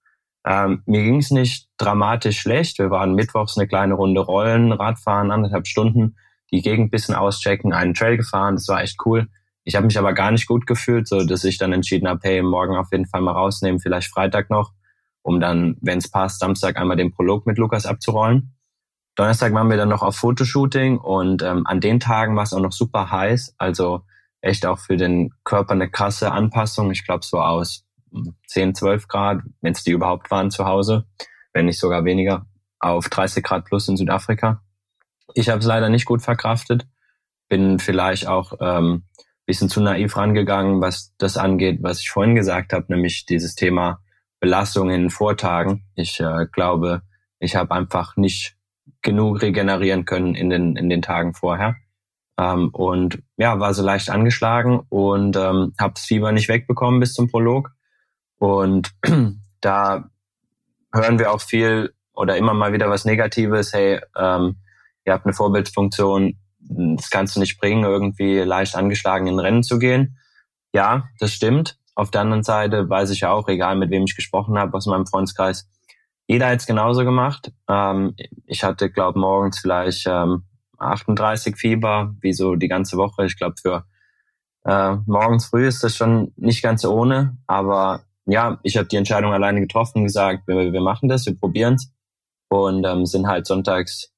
Ähm, mir ging es nicht dramatisch schlecht. Wir waren mittwochs eine kleine Runde Rollen, Radfahren, anderthalb Stunden, die Gegend bisschen auschecken, einen Trail gefahren. Das war echt cool. Ich habe mich aber gar nicht gut gefühlt, so dass ich dann entschieden habe, hey, morgen auf jeden Fall mal rausnehmen, vielleicht Freitag noch um dann, wenn es passt, Samstag einmal den Prolog mit Lukas abzurollen. Donnerstag waren wir dann noch auf Fotoshooting und ähm, an den Tagen war es auch noch super heiß, also echt auch für den Körper eine krasse Anpassung. Ich glaube so aus 10, 12 Grad, wenn es die überhaupt waren zu Hause, wenn nicht sogar weniger, auf 30 Grad plus in Südafrika. Ich habe es leider nicht gut verkraftet, bin vielleicht auch ähm, bisschen zu naiv rangegangen, was das angeht, was ich vorhin gesagt habe, nämlich dieses Thema Belastung in den Vortagen. Ich äh, glaube, ich habe einfach nicht genug regenerieren können in den, in den Tagen vorher. Ähm, und ja, war so leicht angeschlagen und ähm, habe das Fieber nicht wegbekommen bis zum Prolog. Und da hören wir auch viel oder immer mal wieder was Negatives. Hey, ähm, ihr habt eine Vorbildfunktion, das kannst du nicht bringen, irgendwie leicht angeschlagen in Rennen zu gehen. Ja, das stimmt. Auf der anderen Seite weiß ich ja auch, egal mit wem ich gesprochen habe aus meinem Freundeskreis, jeder hat es genauso gemacht. Ähm, ich hatte, glaube morgens vielleicht ähm, 38 Fieber, wie so die ganze Woche. Ich glaube, für äh, morgens früh ist das schon nicht ganz ohne. Aber ja, ich habe die Entscheidung alleine getroffen, gesagt, wir, wir machen das, wir probieren es. Und ähm, sind halt sonntags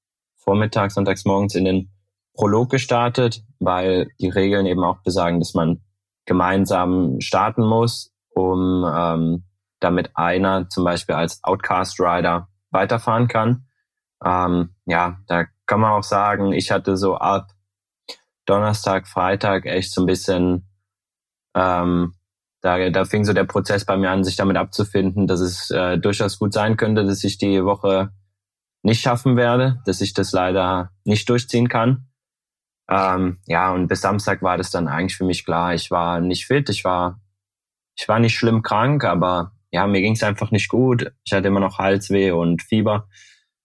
vormittags, sonntags morgens in den Prolog gestartet, weil die Regeln eben auch besagen, dass man gemeinsam starten muss, um ähm, damit einer zum Beispiel als Outcast Rider weiterfahren kann. Ähm, ja, da kann man auch sagen, ich hatte so ab Donnerstag, Freitag echt so ein bisschen, ähm, da, da fing so der Prozess bei mir an, sich damit abzufinden, dass es äh, durchaus gut sein könnte, dass ich die Woche nicht schaffen werde, dass ich das leider nicht durchziehen kann. Ähm, ja, und bis Samstag war das dann eigentlich für mich klar. Ich war nicht fit, ich war, ich war nicht schlimm krank, aber ja, mir ging es einfach nicht gut. Ich hatte immer noch Halsweh und Fieber.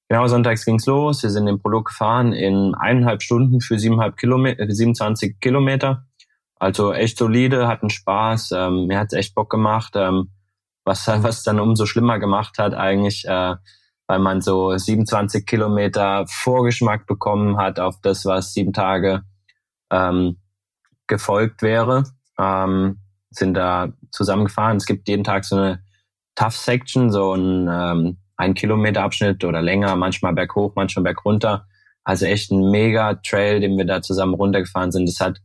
Genau, sonntags ging's los. Wir sind den Prolog gefahren in eineinhalb Stunden für siebeneinhalb Kilometer, 27 Kilometer. Also echt solide, hatten Spaß. Ähm, mir hat's echt Bock gemacht. Ähm, was, was dann umso schlimmer gemacht hat eigentlich, äh, weil man so 27 Kilometer Vorgeschmack bekommen hat auf das, was sieben Tage ähm, gefolgt wäre. Ähm, sind da zusammengefahren. Es gibt jeden Tag so eine Tough Section, so ein ähm, ein Kilometer Abschnitt oder länger, manchmal berghoch, manchmal bergunter. Also echt ein mega Trail, den wir da zusammen runtergefahren sind. Das hat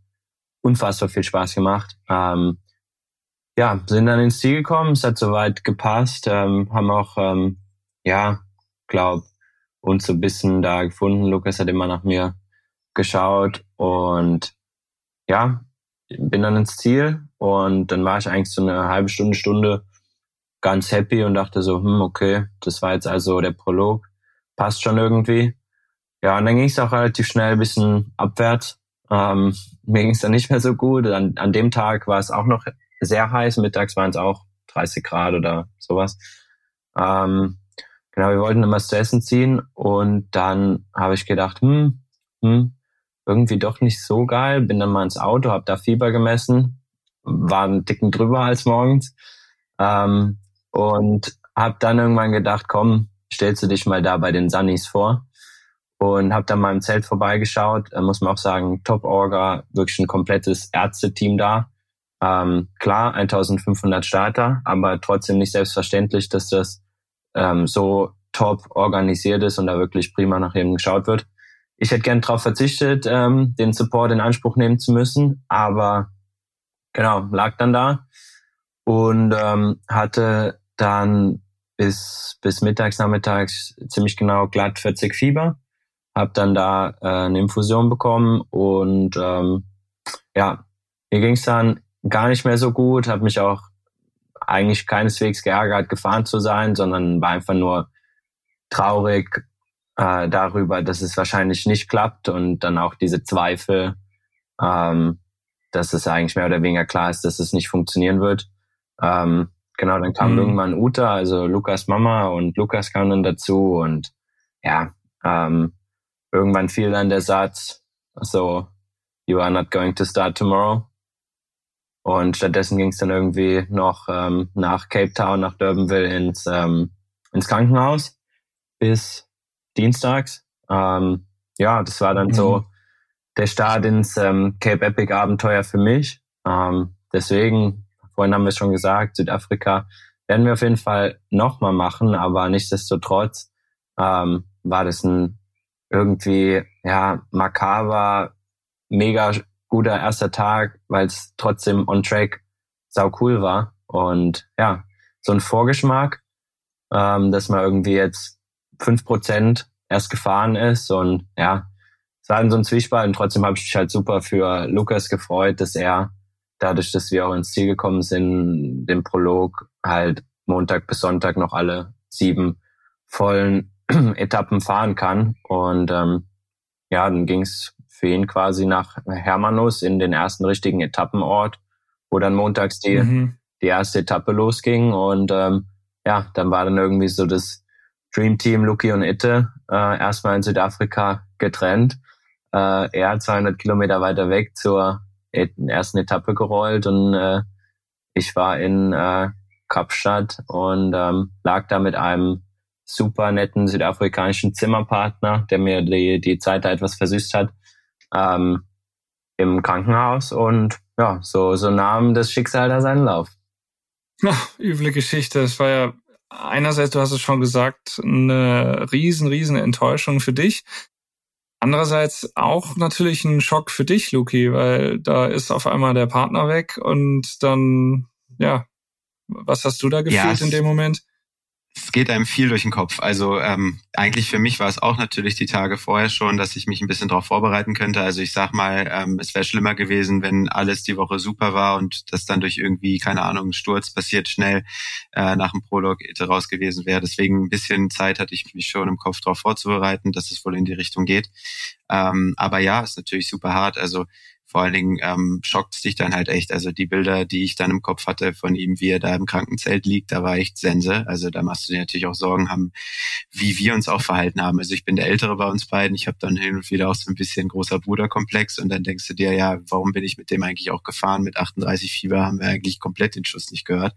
unfassbar viel Spaß gemacht. Ähm, ja, sind dann ins Ziel gekommen, es hat soweit gepasst, ähm, haben auch ähm, ja glaube, uns so ein bisschen da gefunden. Lukas hat immer nach mir geschaut und ja, bin dann ins Ziel und dann war ich eigentlich so eine halbe Stunde, Stunde ganz happy und dachte so, hm, okay, das war jetzt also der Prolog, passt schon irgendwie. Ja, und dann ging es auch relativ schnell ein bisschen abwärts. Ähm, mir ging es dann nicht mehr so gut. An, an dem Tag war es auch noch sehr heiß. Mittags waren es auch 30 Grad oder sowas. Ähm, Genau, wir wollten immer was zu essen ziehen und dann habe ich gedacht, hm, hm, irgendwie doch nicht so geil. Bin dann mal ins Auto, habe da Fieber gemessen, war einen Ticken drüber als morgens ähm, und habe dann irgendwann gedacht, komm, stellst du dich mal da bei den Sunnies vor und habe dann mal im Zelt vorbeigeschaut. Da muss man auch sagen, Top Orga, wirklich ein komplettes Ärzteteam da. Ähm, klar, 1500 Starter, aber trotzdem nicht selbstverständlich, dass das ähm, so top organisiert ist und da wirklich prima nach jedem geschaut wird. Ich hätte gern darauf verzichtet, ähm, den Support in Anspruch nehmen zu müssen, aber genau, lag dann da und ähm, hatte dann bis, bis mittags, nachmittags ziemlich genau glatt 40 Fieber. Hab dann da äh, eine Infusion bekommen und ähm, ja, mir ging's dann gar nicht mehr so gut, habe mich auch eigentlich keineswegs geärgert, gefahren zu sein, sondern war einfach nur traurig äh, darüber, dass es wahrscheinlich nicht klappt und dann auch diese Zweifel, ähm, dass es eigentlich mehr oder weniger klar ist, dass es nicht funktionieren wird. Ähm, genau, dann kam mhm. irgendwann Uta, also Lukas Mama und Lukas kam dann dazu und ja, ähm, irgendwann fiel dann der Satz, so, you are not going to start tomorrow. Und stattdessen ging es dann irgendwie noch ähm, nach Cape Town, nach Durbanville ins, ähm, ins Krankenhaus bis dienstags. Ähm, ja, das war dann mhm. so der Start ins ähm, Cape Epic Abenteuer für mich. Ähm, deswegen, vorhin haben wir es schon gesagt, Südafrika werden wir auf jeden Fall nochmal machen, aber nichtsdestotrotz ähm, war das ein irgendwie ja makaber, mega guter erster Tag, weil es trotzdem on track sau cool war und ja so ein Vorgeschmack, ähm, dass man irgendwie jetzt fünf Prozent erst gefahren ist und ja es war so ein Zwiespalt und trotzdem habe ich mich halt super für Lukas gefreut, dass er dadurch, dass wir auch ins Ziel gekommen sind, den Prolog halt Montag bis Sonntag noch alle sieben vollen Etappen fahren kann. Und ähm, ja, dann ging es für ihn quasi nach Hermanus in den ersten richtigen Etappenort, wo dann montags die, mhm. die erste Etappe losging. Und ähm, ja, dann war dann irgendwie so das Dream Team Luki und Itte äh, erstmal in Südafrika getrennt äh, er 200 Kilometer weiter weg zur ersten Etappe gerollt und äh, ich war in äh, Kapstadt und ähm, lag da mit einem super netten südafrikanischen Zimmerpartner, der mir die, die Zeit da etwas versüßt hat, ähm, im Krankenhaus und ja, so, so nahm das Schicksal da seinen Lauf. Ja, üble Geschichte. Es war ja einerseits, du hast es schon gesagt, eine riesen, riesen Enttäuschung für dich. Andererseits auch natürlich ein Schock für dich, Luki, weil da ist auf einmal der Partner weg und dann, ja, was hast du da gefühlt ja, in dem Moment? Es geht einem viel durch den Kopf. Also ähm, eigentlich für mich war es auch natürlich die Tage vorher schon, dass ich mich ein bisschen darauf vorbereiten könnte. Also ich sag mal, ähm, es wäre schlimmer gewesen, wenn alles die Woche super war und das dann durch irgendwie, keine Ahnung, Sturz passiert schnell äh, nach dem Prolog raus gewesen wäre. Deswegen ein bisschen Zeit hatte ich mich schon im Kopf darauf vorzubereiten, dass es wohl in die Richtung geht. Ähm, aber ja, ist natürlich super hart. Also vor allen Dingen ähm, schockt es dich dann halt echt. Also die Bilder, die ich dann im Kopf hatte von ihm, wie er da im Krankenzelt liegt, da war echt Sense. Also da machst du dir natürlich auch Sorgen haben, wie wir uns auch verhalten haben. Also ich bin der Ältere bei uns beiden. Ich habe dann hin und wieder auch so ein bisschen großer Bruderkomplex und dann denkst du dir, ja, warum bin ich mit dem eigentlich auch gefahren? Mit 38 Fieber haben wir eigentlich komplett den Schuss nicht gehört.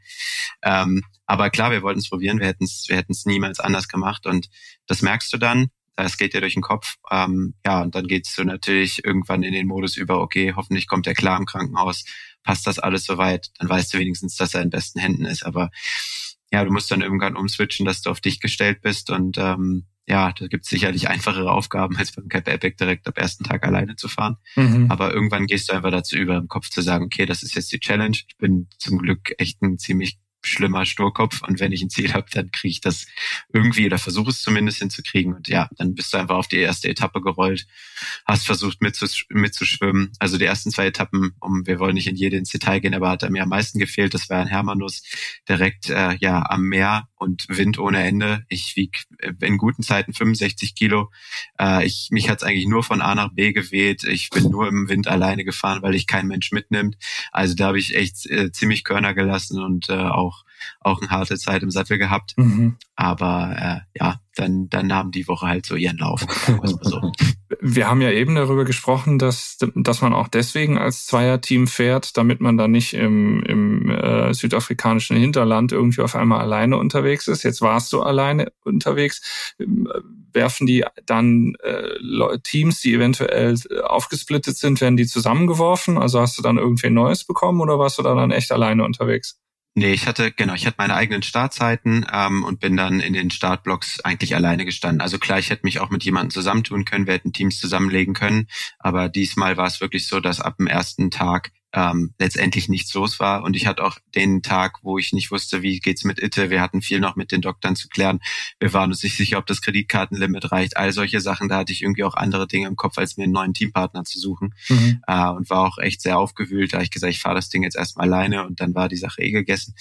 Ähm, aber klar, wir wollten es probieren. Wir hätten es wir hätten's niemals anders gemacht und das merkst du dann das geht dir durch den Kopf. Ähm, ja, und dann geht's so natürlich irgendwann in den Modus über, okay, hoffentlich kommt er klar im Krankenhaus, passt das alles soweit, dann weißt du wenigstens, dass er in besten Händen ist. Aber ja, du musst dann irgendwann umswitchen, dass du auf dich gestellt bist und ähm, ja, da gibt es sicherlich einfachere Aufgaben, als beim Cap Epic direkt am ersten Tag alleine zu fahren. Mhm. Aber irgendwann gehst du einfach dazu über, im Kopf zu sagen, okay, das ist jetzt die Challenge. Ich bin zum Glück echt ein ziemlich schlimmer Sturkopf und wenn ich ein Ziel habe, dann kriege ich das irgendwie oder versuche es zumindest hinzukriegen und ja, dann bist du einfach auf die erste Etappe gerollt, hast versucht mitzusch mitzuschwimmen. Also die ersten zwei Etappen, um wir wollen nicht in jede ins Detail gehen, aber hat mir am meisten gefehlt, das war ein Hermanus direkt äh, ja am Meer und Wind ohne Ende. Ich wieg in guten Zeiten 65 Kilo. Äh, ich, mich hat's eigentlich nur von A nach B geweht. Ich bin nur im Wind alleine gefahren, weil ich kein Mensch mitnimmt. Also da habe ich echt äh, ziemlich Körner gelassen und äh, auch auch eine harte Zeit im Sattel gehabt. Mhm. Aber äh, ja, dann, dann nahm die Woche halt so ihren Lauf. so. Wir haben ja eben darüber gesprochen, dass, dass man auch deswegen als Zweierteam fährt, damit man dann nicht im, im äh, südafrikanischen Hinterland irgendwie auf einmal alleine unterwegs ist. Jetzt warst du alleine unterwegs. Werfen die dann äh, Teams, die eventuell aufgesplittet sind, werden die zusammengeworfen? Also hast du dann irgendwie ein Neues bekommen oder warst du da dann echt alleine unterwegs? Nee, ich hatte, genau, ich hatte meine eigenen Startzeiten ähm, und bin dann in den Startblocks eigentlich alleine gestanden. Also klar, ich hätte mich auch mit jemandem zusammentun können, wir hätten Teams zusammenlegen können, aber diesmal war es wirklich so, dass ab dem ersten Tag ähm, letztendlich nichts los war. Und ich hatte auch den Tag, wo ich nicht wusste, wie geht's mit Itte. Wir hatten viel noch mit den Doktoren zu klären. Wir waren uns nicht sicher, ob das Kreditkartenlimit reicht. All solche Sachen, da hatte ich irgendwie auch andere Dinge im Kopf, als mir einen neuen Teampartner zu suchen. Mhm. Äh, und war auch echt sehr aufgewühlt. Da ich gesagt, ich fahre das Ding jetzt erstmal alleine und dann war die Sache eh gegessen.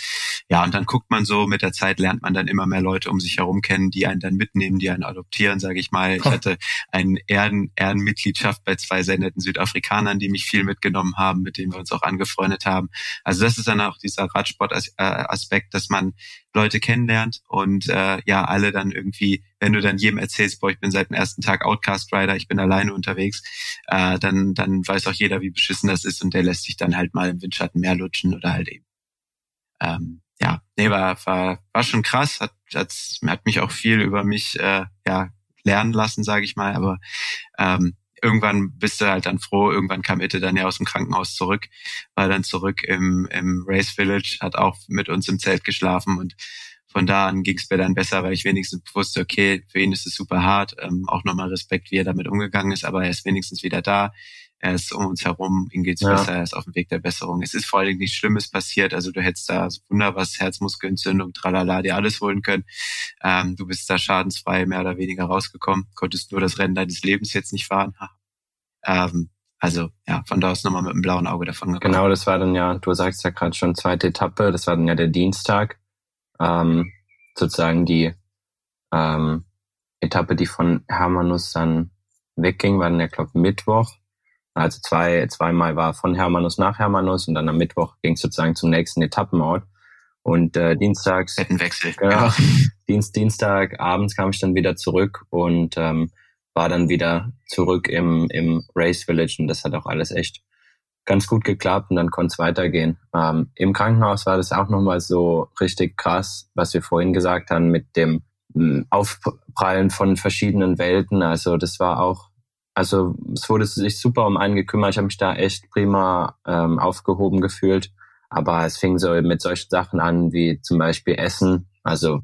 Ja, und dann guckt man so, mit der Zeit lernt man dann immer mehr Leute um sich herum kennen, die einen dann mitnehmen, die einen adoptieren, sage ich mal. Ich hatte eine Ehren Ehrenmitgliedschaft bei zwei sehr netten Südafrikanern, die mich viel mitgenommen haben, mit denen wir uns auch angefreundet haben. Also das ist dann auch dieser Radsport-Aspekt, dass man Leute kennenlernt und äh, ja, alle dann irgendwie, wenn du dann jedem erzählst, boah, ich bin seit dem ersten Tag Outcast-Rider, ich bin alleine unterwegs, äh, dann, dann weiß auch jeder, wie beschissen das ist und der lässt sich dann halt mal im Windschatten mehr lutschen oder halt eben. Ähm, ja, nee, war, war, war schon krass, hat, hat, hat mich auch viel über mich äh, ja, lernen lassen, sage ich mal, aber ähm, irgendwann bist du halt dann froh, irgendwann kam Itte dann ja aus dem Krankenhaus zurück, war dann zurück im, im Race Village, hat auch mit uns im Zelt geschlafen und von da an ging es mir dann besser, weil ich wenigstens wusste, okay, für ihn ist es super hart. Ähm, auch nochmal Respekt, wie er damit umgegangen ist, aber er ist wenigstens wieder da er ist um uns herum, ihm geht's ja. besser, er ist auf dem Weg der Besserung. Es ist vor allen Dingen nichts Schlimmes passiert, also du hättest da so Wunder was, Herzmuskelentzündung, tralala, dir alles holen können. Ähm, du bist da schadensfrei mehr oder weniger rausgekommen, konntest nur das Rennen deines Lebens jetzt nicht fahren. Ähm, also ja, von da aus nochmal mit einem blauen Auge davon gekommen. Genau, das war dann ja, du sagst ja gerade schon zweite Etappe, das war dann ja der Dienstag. Ähm, sozusagen die ähm, Etappe, die von Hermanus dann wegging, war dann ja, glaube Mittwoch. Also zwei, zweimal war von Hermanus nach Hermanus und dann am Mittwoch ging es sozusagen zum nächsten Etappenort. Und äh, dienstags. Wechsel. Genau, ja. Dienst, Dienstag abends kam ich dann wieder zurück und ähm, war dann wieder zurück im, im Race Village und das hat auch alles echt ganz gut geklappt und dann konnte es weitergehen. Ähm, Im Krankenhaus war das auch nochmal so richtig krass, was wir vorhin gesagt haben mit dem hm, Aufprallen von verschiedenen Welten. Also das war auch also es wurde sich super um einen gekümmert. Ich habe mich da echt prima ähm, aufgehoben gefühlt. Aber es fing so mit solchen Sachen an wie zum Beispiel Essen. Also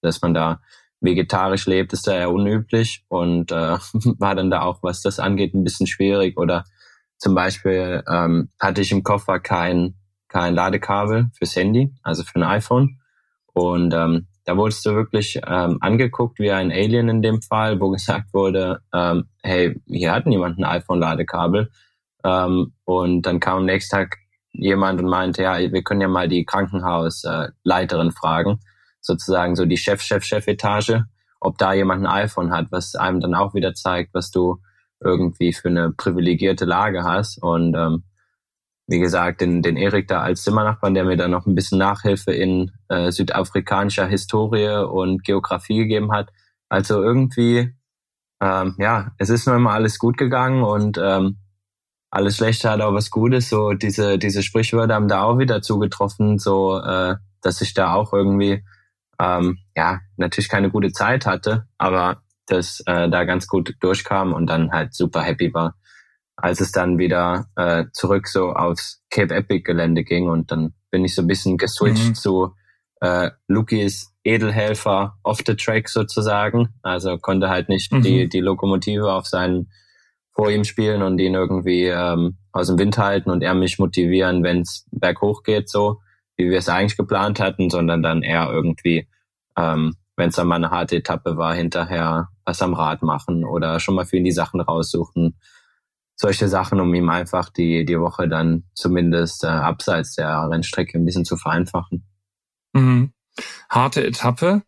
dass man da vegetarisch lebt, ist da ja unüblich und äh, war dann da auch, was das angeht, ein bisschen schwierig. Oder zum Beispiel ähm, hatte ich im Koffer kein, kein Ladekabel fürs Handy, also für ein iPhone. Und ähm, da wurdest du wirklich ähm, angeguckt wie ein Alien in dem Fall, wo gesagt wurde, ähm, hey, hier hat niemand ein iPhone-Ladekabel. Ähm, und dann kam am nächsten Tag jemand und meinte, ja, wir können ja mal die Krankenhausleiterin äh, fragen, sozusagen so die Chef-Chef-Chef-Etage, ob da jemand ein iPhone hat, was einem dann auch wieder zeigt, was du irgendwie für eine privilegierte Lage hast. Und ähm, wie gesagt, den, den Erik da als Zimmernachbarn, der mir dann noch ein bisschen Nachhilfe in äh, südafrikanischer Historie und Geografie gegeben hat. Also irgendwie, ähm, ja, es ist nur immer alles gut gegangen und ähm, alles Schlechte hat auch was Gutes. So diese, diese Sprichwörter haben da auch wieder zugetroffen, so äh, dass ich da auch irgendwie, ähm, ja, natürlich keine gute Zeit hatte, aber das äh, da ganz gut durchkam und dann halt super happy war als es dann wieder äh, zurück so aufs Cape Epic Gelände ging und dann bin ich so ein bisschen geswitcht mhm. zu äh, Lukis Edelhelfer off the track sozusagen. Also konnte halt nicht mhm. die, die Lokomotive auf seinen vor ihm spielen und ihn irgendwie ähm, aus dem Wind halten und er mich motivieren, wenn es berghoch geht, so wie wir es eigentlich geplant hatten, sondern dann eher irgendwie, ähm, wenn es dann mal eine harte Etappe war, hinterher was am Rad machen oder schon mal für ihn die Sachen raussuchen solche Sachen, um ihm einfach die, die Woche dann zumindest äh, abseits der Rennstrecke ein bisschen zu vereinfachen. Mhm. Harte Etappe.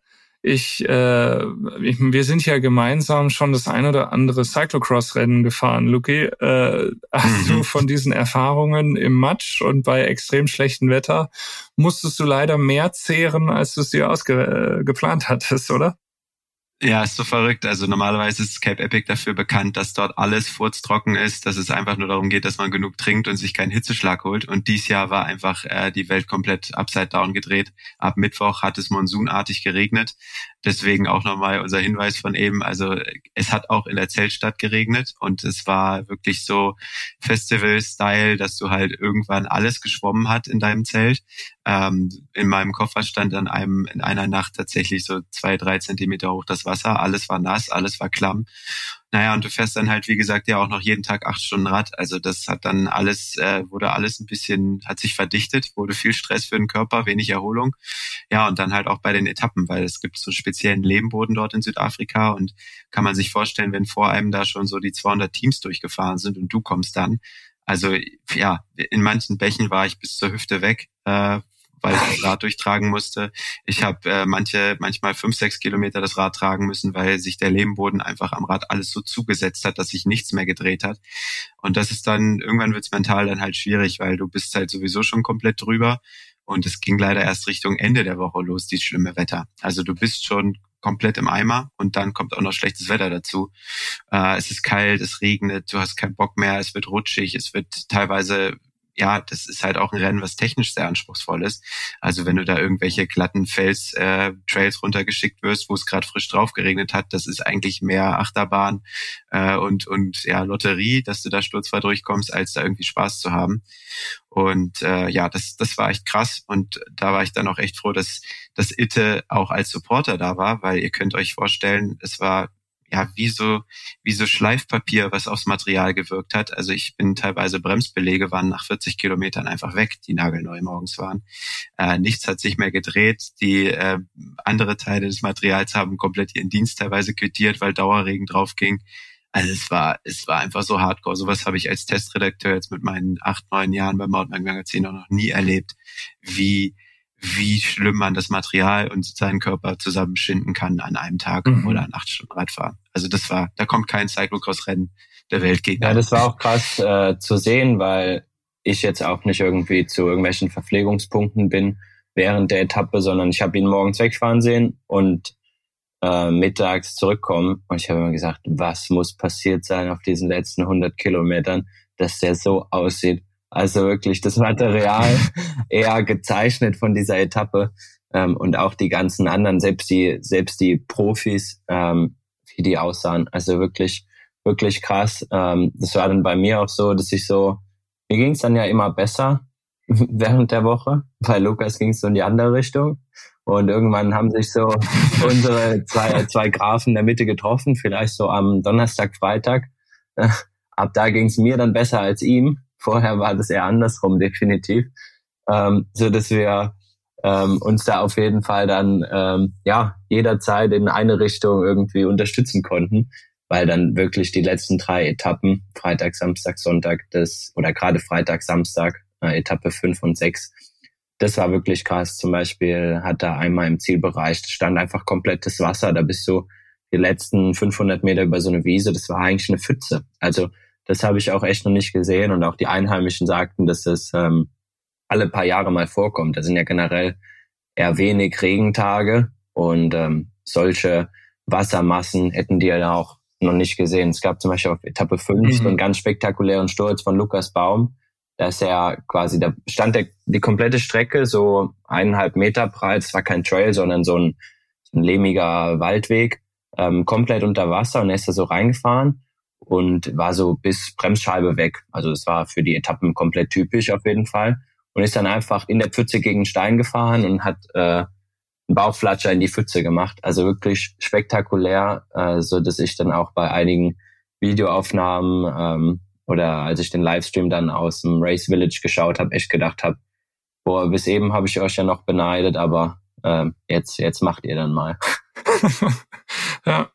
Ich, äh, ich, wir sind ja gemeinsam schon das ein oder andere Cyclocross-Rennen gefahren. Luki, äh, hast mhm. du von diesen Erfahrungen im Matsch und bei extrem schlechtem Wetter musstest du leider mehr zehren, als du es dir ausgeplant äh, hattest, oder? Ja, ist so verrückt. Also normalerweise ist Cape Epic dafür bekannt, dass dort alles furztrocken ist, dass es einfach nur darum geht, dass man genug trinkt und sich keinen Hitzeschlag holt. Und dies Jahr war einfach äh, die Welt komplett upside down gedreht. Ab Mittwoch hat es monsunartig geregnet. Deswegen auch nochmal unser Hinweis von eben. Also es hat auch in der Zeltstadt geregnet und es war wirklich so Festival-Style, dass du halt irgendwann alles geschwommen hat in deinem Zelt. Ähm, in meinem Koffer stand an einem in einer Nacht tatsächlich so zwei, drei Zentimeter hoch das Wasser. Alles war nass, alles war klamm. Naja, und du fährst dann halt, wie gesagt, ja auch noch jeden Tag acht Stunden Rad. Also das hat dann alles, äh, wurde alles ein bisschen, hat sich verdichtet, wurde viel Stress für den Körper, wenig Erholung. Ja, und dann halt auch bei den Etappen, weil es gibt so speziellen Lehmboden dort in Südafrika und kann man sich vorstellen, wenn vor einem da schon so die 200 Teams durchgefahren sind und du kommst dann. Also ja, in manchen Bächen war ich bis zur Hüfte weg, äh, weil ich das Rad durchtragen musste. Ich habe äh, manche, manchmal fünf, sechs Kilometer das Rad tragen müssen, weil sich der Lehmboden einfach am Rad alles so zugesetzt hat, dass sich nichts mehr gedreht hat. Und das ist dann, irgendwann wird's mental dann halt schwierig, weil du bist halt sowieso schon komplett drüber. Und es ging leider erst Richtung Ende der Woche los, die schlimme Wetter. Also du bist schon komplett im Eimer und dann kommt auch noch schlechtes Wetter dazu. Äh, es ist kalt, es regnet, du hast keinen Bock mehr, es wird rutschig, es wird teilweise ja, das ist halt auch ein Rennen, was technisch sehr anspruchsvoll ist. Also wenn du da irgendwelche glatten Fels-Trails äh, runtergeschickt wirst, wo es gerade frisch drauf geregnet hat, das ist eigentlich mehr Achterbahn äh, und, und ja, Lotterie, dass du da sturzfrei durchkommst, als da irgendwie Spaß zu haben. Und äh, ja, das, das war echt krass. Und da war ich dann auch echt froh, dass, dass Itte auch als Supporter da war, weil ihr könnt euch vorstellen, es war ja, wie so, wie so Schleifpapier, was aufs Material gewirkt hat. Also ich bin teilweise Bremsbelege waren nach 40 Kilometern einfach weg, die nagelneu morgens waren. Äh, nichts hat sich mehr gedreht. Die äh, andere Teile des Materials haben komplett ihren Dienst teilweise quittiert, weil Dauerregen drauf ging. Also es war, es war einfach so hardcore. Sowas habe ich als Testredakteur jetzt mit meinen acht, neun Jahren beim Mountainbike Magazin auch noch nie erlebt, wie wie schlimm man das Material und seinen Körper zusammenschinden kann an einem Tag mhm. oder an acht Stunden Radfahren. Also das war, da kommt kein Cyclocross-Rennen der Welt gegen. Ja, das war auch krass äh, zu sehen, weil ich jetzt auch nicht irgendwie zu irgendwelchen Verpflegungspunkten bin während der Etappe, sondern ich habe ihn morgens wegfahren sehen und äh, mittags zurückkommen. Und ich habe immer gesagt, was muss passiert sein auf diesen letzten 100 Kilometern, dass der so aussieht. Also wirklich das Material eher gezeichnet von dieser Etappe ähm, und auch die ganzen anderen, selbst die, selbst die Profis, ähm, wie die aussahen. Also wirklich, wirklich krass. Ähm, das war dann bei mir auch so, dass ich so, mir ging es dann ja immer besser während der Woche. Bei Lukas ging es so in die andere Richtung. Und irgendwann haben sich so unsere zwei, zwei Grafen in der Mitte getroffen, vielleicht so am Donnerstag, Freitag. Ab da ging es mir dann besser als ihm. Vorher war das eher andersrum, definitiv. Ähm, so dass wir ähm, uns da auf jeden Fall dann ähm, ja jederzeit in eine Richtung irgendwie unterstützen konnten, weil dann wirklich die letzten drei Etappen, Freitag, Samstag, Sonntag, das oder gerade Freitag, Samstag, äh, Etappe fünf und sechs, das war wirklich krass. Zum Beispiel hat da einmal im Zielbereich stand einfach komplettes Wasser. Da bist du die letzten 500 Meter über so eine Wiese. Das war eigentlich eine Pfütze. Also das habe ich auch echt noch nicht gesehen und auch die Einheimischen sagten, dass es ähm, alle paar Jahre mal vorkommt. Da sind ja generell eher wenig Regentage und ähm, solche Wassermassen hätten die ja auch noch nicht gesehen. Es gab zum Beispiel auf Etappe 5 mhm. so einen ganz spektakulären Sturz von Lukas Baum. Da ist ja quasi, da stand der, die komplette Strecke so eineinhalb Meter breit. Es war kein Trail, sondern so ein, so ein lehmiger Waldweg, ähm, komplett unter Wasser und er ist da so reingefahren und war so bis Bremsscheibe weg. Also es war für die Etappen komplett typisch auf jeden Fall. Und ist dann einfach in der Pfütze gegen Stein gefahren und hat äh, einen Bauchflatscher in die Pfütze gemacht. Also wirklich spektakulär, äh, so dass ich dann auch bei einigen Videoaufnahmen ähm, oder als ich den Livestream dann aus dem Race Village geschaut habe, echt gedacht habe, boah, bis eben habe ich euch ja noch beneidet, aber äh, jetzt jetzt macht ihr dann mal. ja,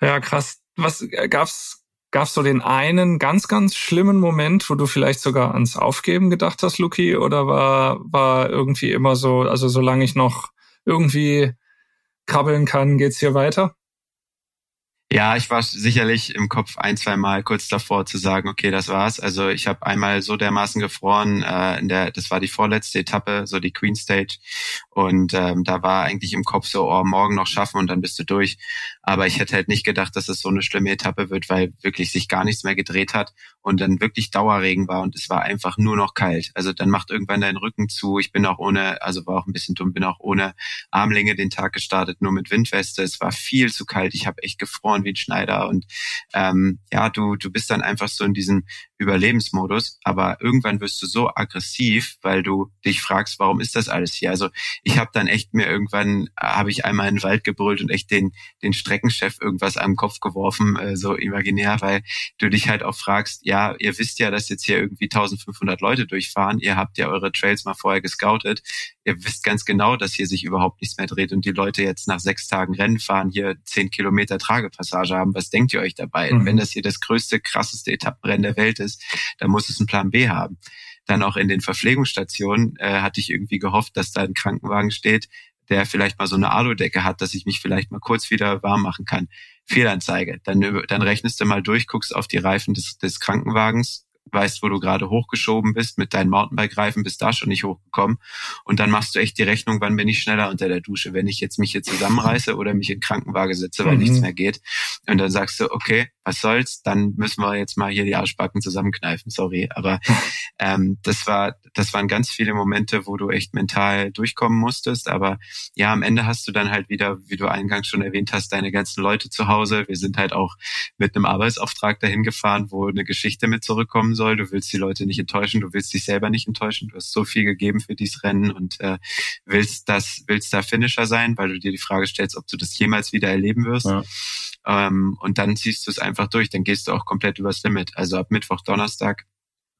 ja, krass. Was gab's Gab es so den einen ganz, ganz schlimmen Moment, wo du vielleicht sogar ans Aufgeben gedacht hast, Luki? Oder war, war irgendwie immer so, also solange ich noch irgendwie krabbeln kann, geht's hier weiter? Ja, ich war sicherlich im Kopf ein, zwei Mal kurz davor zu sagen, okay, das war's. Also ich habe einmal so dermaßen gefroren, äh, in der, das war die vorletzte Etappe, so die Queen Stage. Und ähm, da war eigentlich im Kopf so, oh, morgen noch schaffen und dann bist du durch. Aber ich hätte halt nicht gedacht, dass es so eine schlimme Etappe wird, weil wirklich sich gar nichts mehr gedreht hat und dann wirklich Dauerregen war und es war einfach nur noch kalt. Also dann macht irgendwann dein Rücken zu. Ich bin auch ohne, also war auch ein bisschen dumm, bin auch ohne Armlänge den Tag gestartet, nur mit Windweste. Es war viel zu kalt. Ich habe echt gefroren wie ein Schneider. Und ähm, ja, du, du bist dann einfach so in diesem Überlebensmodus, aber irgendwann wirst du so aggressiv, weil du dich fragst, warum ist das alles hier? Also ich habe dann echt mir irgendwann, äh, habe ich einmal in den Wald gebrüllt und echt den, den Streckenchef irgendwas am Kopf geworfen, äh, so imaginär, weil du dich halt auch fragst, ja, ihr wisst ja, dass jetzt hier irgendwie 1500 Leute durchfahren, ihr habt ja eure Trails mal vorher gescoutet, ihr wisst ganz genau, dass hier sich überhaupt nichts mehr dreht und die Leute jetzt nach sechs Tagen Rennen fahren, hier zehn Kilometer Tragepassage haben. Was denkt ihr euch dabei? Mhm. Wenn das hier das größte, krasseste Etappenrennen der Welt ist, dann muss es einen Plan B haben. Dann auch in den Verpflegungsstationen äh, hatte ich irgendwie gehofft, dass da ein Krankenwagen steht, der vielleicht mal so eine Aludecke hat, dass ich mich vielleicht mal kurz wieder warm machen kann. Fehlanzeige. Dann, dann rechnest du mal durch, guckst auf die Reifen des, des Krankenwagens, weißt, wo du gerade hochgeschoben bist mit deinen Mountainbike-Reifen, bist da schon nicht hochgekommen. Und dann machst du echt die Rechnung, wann bin ich schneller unter der Dusche, wenn ich jetzt mich hier zusammenreiße oder mich in Krankenwagen setze, weil mhm. nichts mehr geht. Und dann sagst du, okay, was soll's, dann müssen wir jetzt mal hier die Arschbacken zusammenkneifen, sorry. Aber ähm, das war, das waren ganz viele Momente, wo du echt mental durchkommen musstest. Aber ja, am Ende hast du dann halt wieder, wie du eingangs schon erwähnt hast, deine ganzen Leute zu Hause. Wir sind halt auch mit einem Arbeitsauftrag dahin gefahren, wo eine Geschichte mit zurückkommen soll. Du willst die Leute nicht enttäuschen, du willst dich selber nicht enttäuschen. Du hast so viel gegeben für dieses Rennen und äh, willst das, willst da Finisher sein, weil du dir die Frage stellst, ob du das jemals wieder erleben wirst. Ja. Ähm, und dann ziehst du es einfach durch, dann gehst du auch komplett übers Limit. Also ab Mittwoch, Donnerstag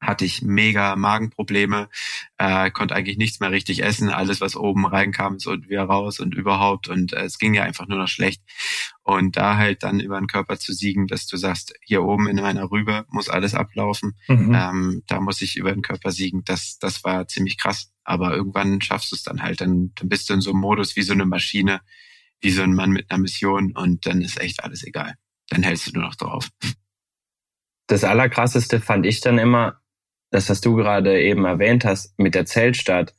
hatte ich mega Magenprobleme, äh, konnte eigentlich nichts mehr richtig essen. Alles, was oben reinkam, ist und wieder raus und überhaupt. Und äh, es ging ja einfach nur noch schlecht. Und da halt dann über den Körper zu siegen, dass du sagst, hier oben in meiner Rübe muss alles ablaufen. Mhm. Ähm, da muss ich über den Körper siegen. Das, das war ziemlich krass. Aber irgendwann schaffst du es dann halt. Dann, dann bist du in so einem Modus wie so eine Maschine, wie so ein Mann mit einer Mission und dann ist echt alles egal. Dann hältst du nur noch drauf. Das Allerkrasseste fand ich dann immer, das, was du gerade eben erwähnt hast, mit der Zeltstadt.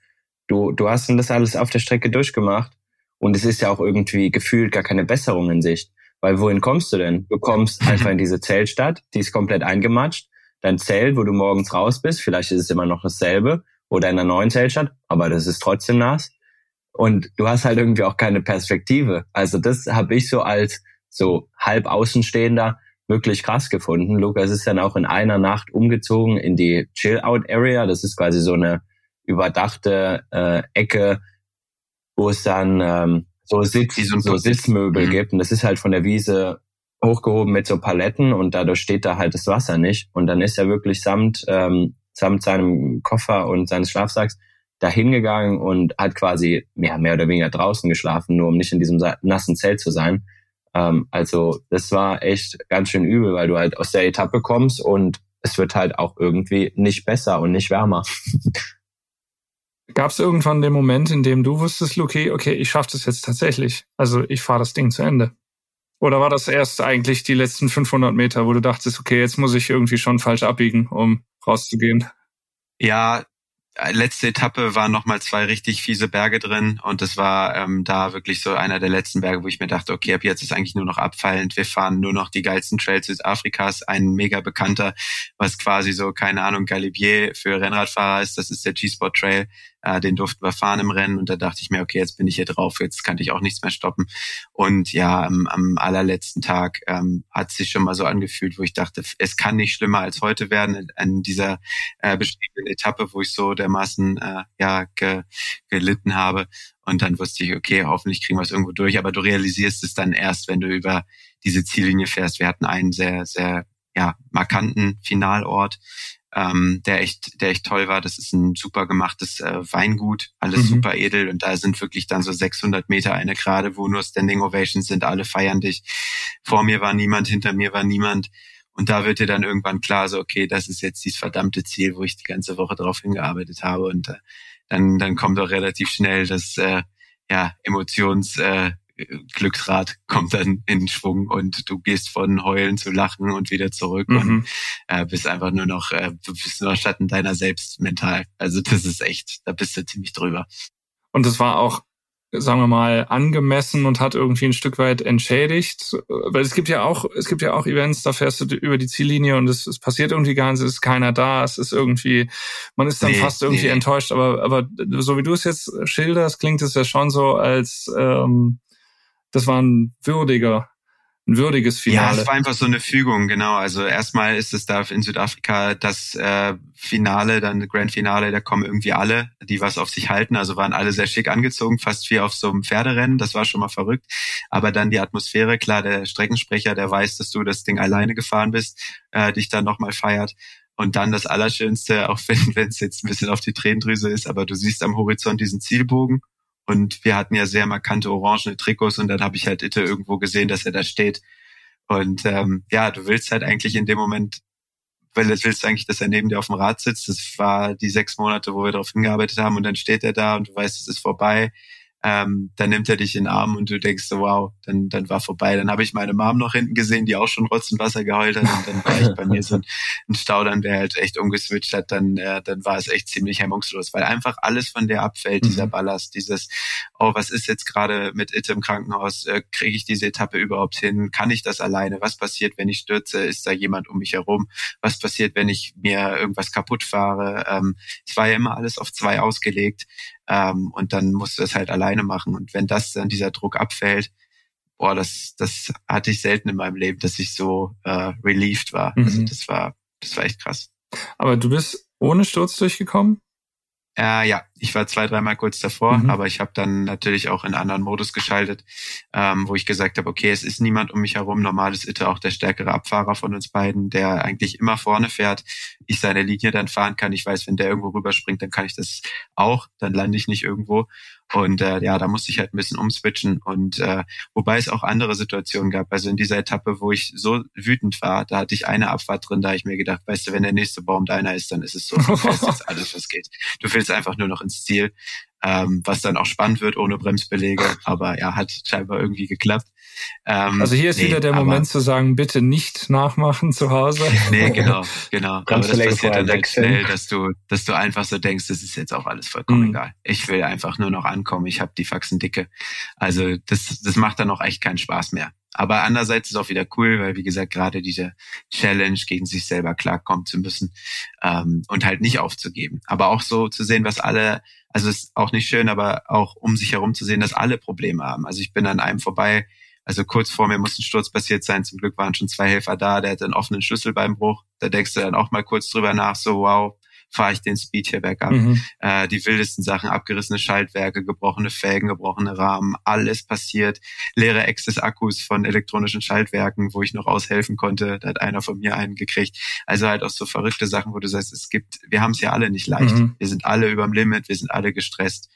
Du, du hast denn das alles auf der Strecke durchgemacht und es ist ja auch irgendwie gefühlt gar keine Besserung in Sicht. Weil wohin kommst du denn? Du kommst einfach in diese Zeltstadt, die ist komplett eingematscht. Dein Zelt, wo du morgens raus bist, vielleicht ist es immer noch dasselbe. Oder in einer neuen Zeltstadt, aber das ist trotzdem nass. Und du hast halt irgendwie auch keine Perspektive. Also das habe ich so als so halb Außenstehender wirklich krass gefunden. Lukas ist dann auch in einer Nacht umgezogen in die Chill-Out-Area. Das ist quasi so eine überdachte äh, Ecke, wo es dann ähm, so, Sitz, so Sitzmöbel mhm. gibt. Und das ist halt von der Wiese hochgehoben mit so Paletten und dadurch steht da halt das Wasser nicht. Und dann ist er wirklich samt, ähm, samt seinem Koffer und seines Schlafsacks da hingegangen und hat quasi ja, mehr oder weniger draußen geschlafen, nur um nicht in diesem nassen Zelt zu sein. Ähm, also das war echt ganz schön übel, weil du halt aus der Etappe kommst und es wird halt auch irgendwie nicht besser und nicht wärmer. Gab es irgendwann den Moment, in dem du wusstest, okay, okay, ich schaffe das jetzt tatsächlich. Also ich fahre das Ding zu Ende. Oder war das erst eigentlich die letzten 500 Meter, wo du dachtest, okay, jetzt muss ich irgendwie schon falsch abbiegen, um rauszugehen? Ja, letzte Etappe waren nochmal zwei richtig fiese Berge drin und das war ähm, da wirklich so einer der letzten Berge, wo ich mir dachte, okay, ab jetzt ist eigentlich nur noch abfallend. Wir fahren nur noch die geilsten Trails Südafrikas. Ein mega bekannter, was quasi so, keine Ahnung, Galibier für Rennradfahrer ist. Das ist der G-Sport Trail. Äh, den durften wir fahren im Rennen und da dachte ich mir, okay, jetzt bin ich hier drauf, jetzt kann ich auch nichts mehr stoppen. Und ja, am, am allerletzten Tag ähm, hat sich schon mal so angefühlt, wo ich dachte, es kann nicht schlimmer als heute werden an dieser äh, bestimmten Etappe, wo ich so dermaßen äh, ja ge, gelitten habe. Und dann wusste ich, okay, hoffentlich kriegen wir es irgendwo durch. Aber du realisierst es dann erst, wenn du über diese Ziellinie fährst. Wir hatten einen sehr, sehr ja, markanten Finalort, ähm, der echt, der echt toll war. Das ist ein super gemachtes äh, Weingut, alles mhm. super edel und da sind wirklich dann so 600 Meter eine Gerade, wo nur Standing Ovations sind, alle feiern dich. Vor mir war niemand, hinter mir war niemand. Und da wird dir dann irgendwann klar, so okay, das ist jetzt dieses verdammte Ziel, wo ich die ganze Woche drauf hingearbeitet habe. Und äh, dann, dann kommt auch relativ schnell das äh, ja, Emotions, äh, Glücksrad kommt dann in Schwung und du gehst von Heulen zu Lachen und wieder zurück mhm. und äh, bist einfach nur noch, äh, du bist nur Schatten deiner selbst mental. Also das ist echt, da bist du ziemlich drüber. Und es war auch, sagen wir mal, angemessen und hat irgendwie ein Stück weit entschädigt. Weil es gibt ja auch, es gibt ja auch Events, da fährst du über die Ziellinie und es, es passiert irgendwie gar nichts, es ist keiner da, es ist irgendwie, man ist dann nee, fast irgendwie nee. enttäuscht. Aber, aber so wie du es jetzt schilderst, klingt es ja schon so, als ähm, das war ein würdiger, ein würdiges Finale. Ja, es war einfach so eine Fügung, genau. Also erstmal ist es da in Südafrika das äh, Finale, dann Grand Finale, da kommen irgendwie alle, die was auf sich halten. Also waren alle sehr schick angezogen, fast wie auf so einem Pferderennen. Das war schon mal verrückt. Aber dann die Atmosphäre, klar, der Streckensprecher, der weiß, dass du das Ding alleine gefahren bist, äh, dich dann nochmal feiert. Und dann das Allerschönste, auch wenn es jetzt ein bisschen auf die Tränendrüse ist, aber du siehst am Horizont diesen Zielbogen und wir hatten ja sehr markante orangene Trikots und dann habe ich halt Itte irgendwo gesehen, dass er da steht. Und ähm, ja, du willst halt eigentlich in dem Moment, weil du willst eigentlich, dass er neben dir auf dem Rad sitzt. Das war die sechs Monate, wo wir darauf hingearbeitet haben und dann steht er da und du weißt, es ist vorbei. Ähm, dann nimmt er dich in den Arm und du denkst so, wow, dann, dann war vorbei. Dann habe ich meine Mom noch hinten gesehen, die auch schon Rotz und Wasser geheult hat. Und dann war ich bei mir so ein, ein Staudern, der halt echt umgeswitcht hat, dann, äh, dann war es echt ziemlich hemmungslos, weil einfach alles von der abfällt, mhm. dieser Ballast, dieses, oh, was ist jetzt gerade mit It im Krankenhaus, äh, kriege ich diese Etappe überhaupt hin, kann ich das alleine, was passiert, wenn ich stürze, ist da jemand um mich herum, was passiert, wenn ich mir irgendwas kaputt fahre, ähm, es war ja immer alles auf zwei ausgelegt, ähm, und dann musst du es halt alleine machen. Und wenn das dann dieser Druck abfällt, boah, das, das hatte ich selten in meinem Leben, dass ich so äh, relieved war. Also mhm. Also das war, das war echt krass. Aber du bist ohne Sturz durchgekommen? Äh, ja, ich war zwei, dreimal kurz davor, mhm. aber ich habe dann natürlich auch in anderen Modus geschaltet, ähm, wo ich gesagt habe, okay, es ist niemand um mich herum. Normal ist Itte auch der stärkere Abfahrer von uns beiden, der eigentlich immer vorne fährt. Ich seine Linie dann fahren kann. Ich weiß, wenn der irgendwo rüberspringt, dann kann ich das auch. Dann lande ich nicht irgendwo. Und äh, ja, da musste ich halt ein bisschen umswitchen. Und äh, wobei es auch andere Situationen gab. Also in dieser Etappe, wo ich so wütend war, da hatte ich eine Abfahrt drin, da habe ich mir gedacht, weißt du, wenn der nächste Baum deiner ist, dann ist es so. Du jetzt alles, was geht. Du willst einfach nur noch ins Ziel. Ähm, was dann auch spannend wird ohne Bremsbelege. Aber ja, hat scheinbar irgendwie geklappt. Ähm, also hier ist nee, wieder der Moment zu sagen, bitte nicht nachmachen zu Hause. Nee, genau, genau. aber das passiert dann recht schnell, dass du, dass du einfach so denkst, das ist jetzt auch alles vollkommen mhm. egal. Ich will einfach nur noch ankommen, ich habe die Faxen dicke. Also das, das macht dann auch echt keinen Spaß mehr. Aber andererseits ist auch wieder cool, weil wie gesagt, gerade diese Challenge gegen sich selber klarkommen zu müssen ähm, und halt nicht aufzugeben. Aber auch so zu sehen, was alle, also ist auch nicht schön, aber auch um sich herum zu sehen, dass alle Probleme haben. Also ich bin an einem vorbei also kurz vor mir muss ein Sturz passiert sein. Zum Glück waren schon zwei Helfer da. Der hatte einen offenen Schlüsselbeinbruch. Da denkst du dann auch mal kurz drüber nach, so wow, fahre ich den Speed hier bergab. Mhm. Äh, die wildesten Sachen, abgerissene Schaltwerke, gebrochene Felgen, gebrochene Rahmen, alles passiert. Leere Ex des Akkus von elektronischen Schaltwerken, wo ich noch aushelfen konnte. Da hat einer von mir einen gekriegt. Also halt auch so verrückte Sachen, wo du sagst, es gibt, wir haben es ja alle nicht leicht. Mhm. Wir sind alle überm Limit, wir sind alle gestresst.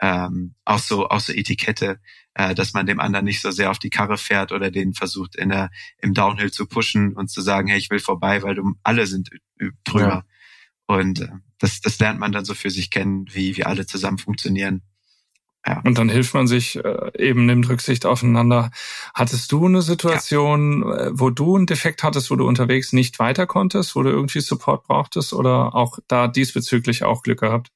Ähm, auch so, auch so Etikette äh, dass man dem anderen nicht so sehr auf die Karre fährt oder den versucht in der, im Downhill zu pushen und zu sagen, hey, ich will vorbei, weil du alle sind drüber. Ja. Und äh, das, das lernt man dann so für sich kennen, wie wie alle zusammen funktionieren. Ja. Und dann hilft man sich äh, eben, nimmt Rücksicht aufeinander. Hattest du eine Situation, ja. äh, wo du einen Defekt hattest, wo du unterwegs nicht weiter konntest, wo du irgendwie Support brauchtest oder auch da diesbezüglich auch Glück gehabt?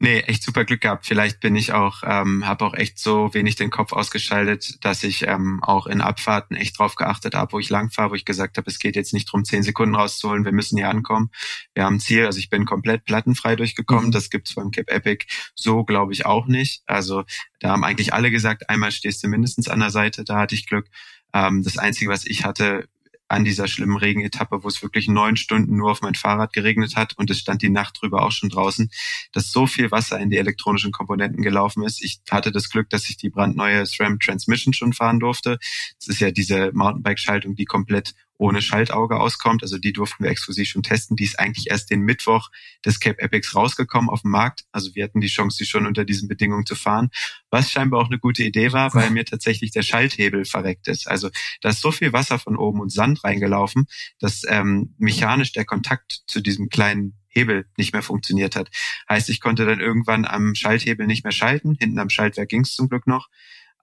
Nee, echt super Glück gehabt. Vielleicht bin ich auch, ähm, habe auch echt so wenig den Kopf ausgeschaltet, dass ich ähm, auch in Abfahrten echt drauf geachtet habe, wo ich lang fahre, wo ich gesagt habe, es geht jetzt nicht drum, zehn Sekunden rauszuholen, wir müssen hier ankommen. Wir haben ein Ziel, also ich bin komplett plattenfrei durchgekommen. Mhm. Das gibt's beim Cape Epic so, glaube ich, auch nicht. Also da haben eigentlich alle gesagt, einmal stehst du mindestens an der Seite, da hatte ich Glück. Ähm, das Einzige, was ich hatte, an dieser schlimmen Regenetappe, wo es wirklich neun Stunden nur auf mein Fahrrad geregnet hat und es stand die Nacht drüber auch schon draußen, dass so viel Wasser in die elektronischen Komponenten gelaufen ist. Ich hatte das Glück, dass ich die brandneue SRAM Transmission schon fahren durfte. Das ist ja diese Mountainbike-Schaltung, die komplett ohne Schaltauge auskommt. Also die durften wir exklusiv schon testen. Die ist eigentlich erst den Mittwoch des Cape Epics rausgekommen auf dem Markt. Also wir hatten die Chance, die schon unter diesen Bedingungen zu fahren. Was scheinbar auch eine gute Idee war, weil mir tatsächlich der Schalthebel verreckt ist. Also da ist so viel Wasser von oben und Sand reingelaufen, dass ähm, mechanisch der Kontakt zu diesem kleinen Hebel nicht mehr funktioniert hat. Heißt, ich konnte dann irgendwann am Schalthebel nicht mehr schalten. Hinten am Schaltwerk ging es zum Glück noch.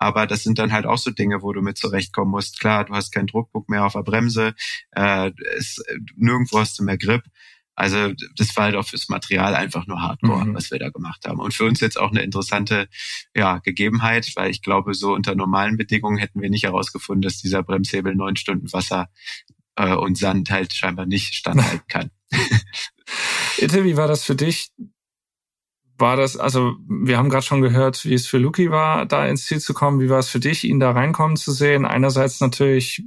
Aber das sind dann halt auch so Dinge, wo du mit zurechtkommen musst. Klar, du hast keinen Druckpunkt mehr auf der Bremse, äh, es, nirgendwo hast du mehr Grip. Also das war halt auch fürs Material einfach nur Hardcore, mhm. was wir da gemacht haben. Und für uns jetzt auch eine interessante ja, Gegebenheit, weil ich glaube, so unter normalen Bedingungen hätten wir nicht herausgefunden, dass dieser Bremshebel neun Stunden Wasser äh, und Sand halt scheinbar nicht standhalten kann. Itte, wie war das für dich? War das, also wir haben gerade schon gehört, wie es für Luki war, da ins Ziel zu kommen. Wie war es für dich, ihn da reinkommen zu sehen? Einerseits natürlich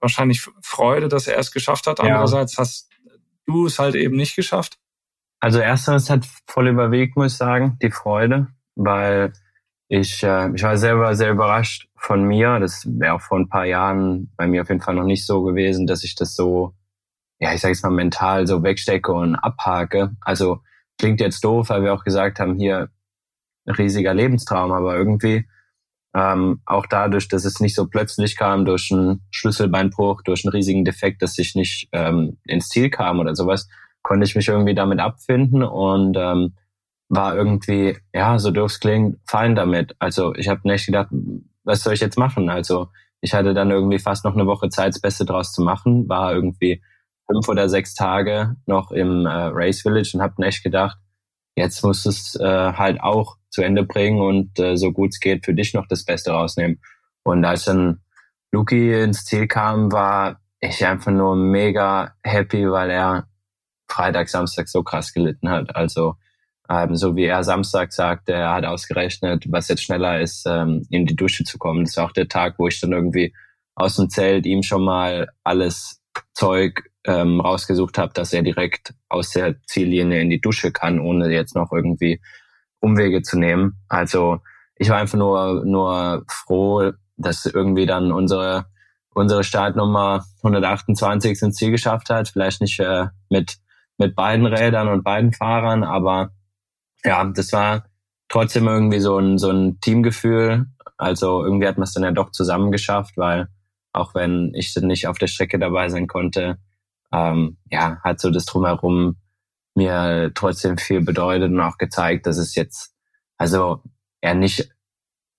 wahrscheinlich Freude, dass er es geschafft hat. Andererseits ja. hast du es halt eben nicht geschafft. Also erstens hat voll überwiegt, muss ich sagen, die Freude, weil ich, äh, ich war selber sehr überrascht von mir. Das wäre auch vor ein paar Jahren bei mir auf jeden Fall noch nicht so gewesen, dass ich das so, ja, ich sage jetzt mal mental so wegstecke und abhake. Also klingt jetzt doof, weil wir auch gesagt haben, hier riesiger Lebenstraum, aber irgendwie ähm, auch dadurch, dass es nicht so plötzlich kam durch einen Schlüsselbeinbruch, durch einen riesigen Defekt, dass ich nicht ähm, ins Ziel kam oder sowas, konnte ich mich irgendwie damit abfinden und ähm, war irgendwie, ja, so doof klingt, fein damit. Also ich habe nicht gedacht, was soll ich jetzt machen? Also ich hatte dann irgendwie fast noch eine Woche Zeit, das Beste draus zu machen, war irgendwie fünf oder sechs Tage noch im äh, Race Village und habe echt gedacht, jetzt musst du es äh, halt auch zu Ende bringen und äh, so gut es geht für dich noch das Beste rausnehmen. Und als dann Luki ins Ziel kam, war ich einfach nur mega happy, weil er Freitag, Samstag so krass gelitten hat. Also ähm, so wie er Samstag sagte, er hat ausgerechnet, was jetzt schneller ist, ähm, in die Dusche zu kommen. Das war auch der Tag, wo ich dann irgendwie aus dem Zelt ihm schon mal alles Zeug ähm, rausgesucht habe, dass er direkt aus der Ziellinie in die Dusche kann, ohne jetzt noch irgendwie Umwege zu nehmen. Also ich war einfach nur, nur froh, dass irgendwie dann unsere, unsere Startnummer 128 ins Ziel geschafft hat. Vielleicht nicht äh, mit, mit beiden Rädern und beiden Fahrern, aber ja, das war trotzdem irgendwie so ein, so ein Teamgefühl. Also irgendwie hat man es dann ja doch zusammen geschafft, weil auch wenn ich nicht auf der Strecke dabei sein konnte, ähm, ja, hat so das drumherum mir trotzdem viel bedeutet und auch gezeigt, dass es jetzt, also er nicht,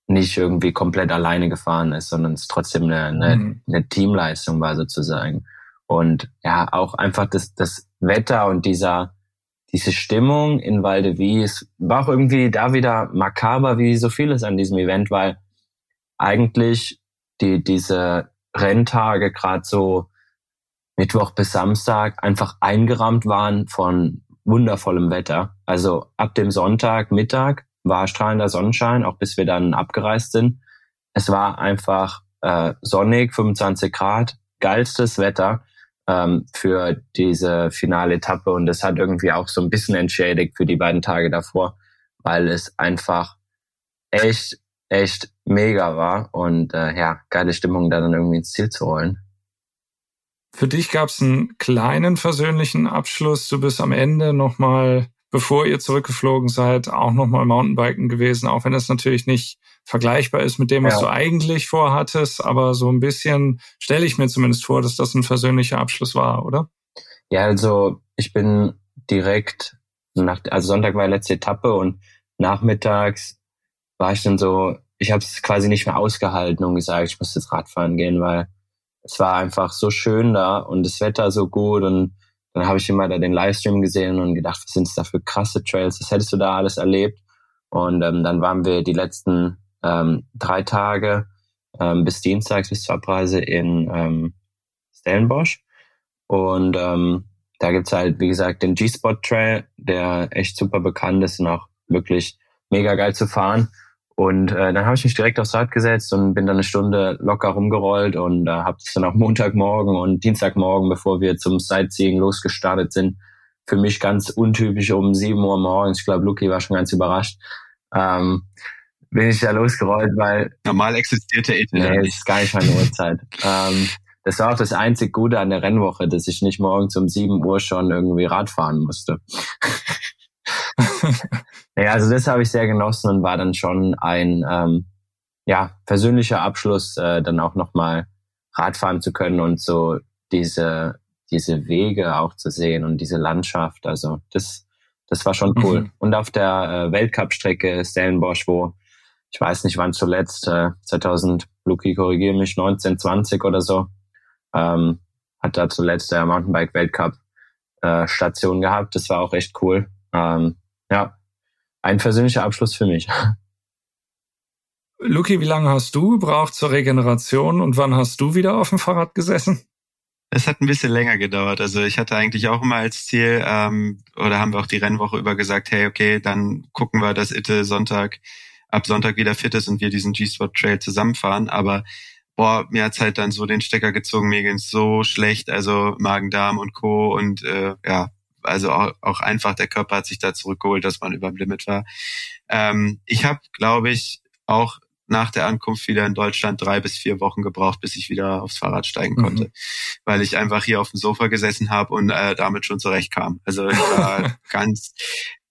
nicht irgendwie komplett alleine gefahren ist, sondern es trotzdem eine, eine, mhm. eine Teamleistung war sozusagen. Und ja, auch einfach das, das Wetter und dieser, diese Stimmung in Valdewies war auch irgendwie da wieder makaber wie so vieles an diesem Event, weil eigentlich die, diese Renntage gerade so Mittwoch bis Samstag einfach eingerahmt waren von wundervollem Wetter. Also ab dem Sonntag Mittag war strahlender Sonnenschein, auch bis wir dann abgereist sind. Es war einfach äh, sonnig, 25 Grad, geilstes Wetter ähm, für diese finale Etappe und das hat irgendwie auch so ein bisschen entschädigt für die beiden Tage davor, weil es einfach echt, echt mega war und äh, ja, geile Stimmung da dann irgendwie ins Ziel zu rollen. Für dich gab es einen kleinen versöhnlichen Abschluss. Du bist am Ende nochmal, bevor ihr zurückgeflogen seid, auch nochmal Mountainbiken gewesen, auch wenn das natürlich nicht vergleichbar ist mit dem, was ja. du eigentlich vorhattest, aber so ein bisschen stelle ich mir zumindest vor, dass das ein versöhnlicher Abschluss war, oder? Ja, also ich bin direkt nach, also Sonntag war die letzte Etappe und nachmittags war ich dann so, ich habe es quasi nicht mehr ausgehalten und gesagt, ich muss jetzt Radfahren gehen, weil es war einfach so schön da und das Wetter so gut und dann habe ich immer da den Livestream gesehen und gedacht, was sind da für krasse Trails, was hättest du da alles erlebt? Und ähm, dann waren wir die letzten ähm, drei Tage ähm, bis Dienstags bis zur Abreise in ähm, Stellenbosch. Und ähm, da gibt's halt, wie gesagt, den G-Spot Trail, der echt super bekannt ist und auch wirklich mega geil zu fahren. Und äh, dann habe ich mich direkt aufs Rad gesetzt und bin dann eine Stunde locker rumgerollt und äh, habe es dann auch Montagmorgen und Dienstagmorgen, bevor wir zum Sightseeing losgestartet sind, für mich ganz untypisch um sieben Uhr morgens, ich glaube, Luki war schon ganz überrascht, ähm, bin ich da losgerollt, weil... Normal existierte Ethik. Nee, das ist gar nicht meine Uhrzeit. ähm, das war auch das einzig Gute an der Rennwoche, dass ich nicht morgens um sieben Uhr schon irgendwie Rad fahren musste. ja, also das habe ich sehr genossen und war dann schon ein ähm, ja persönlicher Abschluss, äh, dann auch nochmal Radfahren zu können und so diese diese Wege auch zu sehen und diese Landschaft. Also das das war schon cool. Mhm. Und auf der äh, Weltcup-Strecke Stellenbosch, wo ich weiß nicht wann zuletzt, äh, 2000, Luki korrigiere mich, 1920 oder so, ähm, hat da zuletzt der Mountainbike-Weltcup äh, Station gehabt. Das war auch echt cool. Ähm, ja, ein persönlicher Abschluss für mich. Luki, wie lange hast du gebraucht zur Regeneration und wann hast du wieder auf dem Fahrrad gesessen? Es hat ein bisschen länger gedauert. Also ich hatte eigentlich auch immer als Ziel, ähm, oder haben wir auch die Rennwoche über gesagt, hey, okay, dann gucken wir, dass Itte Sonntag, ab Sonntag wieder fit ist und wir diesen G-Spot Trail zusammenfahren. Aber boah, mir hat's halt dann so den Stecker gezogen, mir ging's so schlecht, also Magen-Darm und Co. Und äh, ja, also auch, auch einfach der Körper hat sich da zurückgeholt, dass man über dem Limit war. Ähm, ich habe, glaube ich, auch nach der Ankunft wieder in Deutschland drei bis vier Wochen gebraucht, bis ich wieder aufs Fahrrad steigen konnte, mhm. weil ich einfach hier auf dem Sofa gesessen habe und äh, damit schon zurechtkam. Also ich war ganz,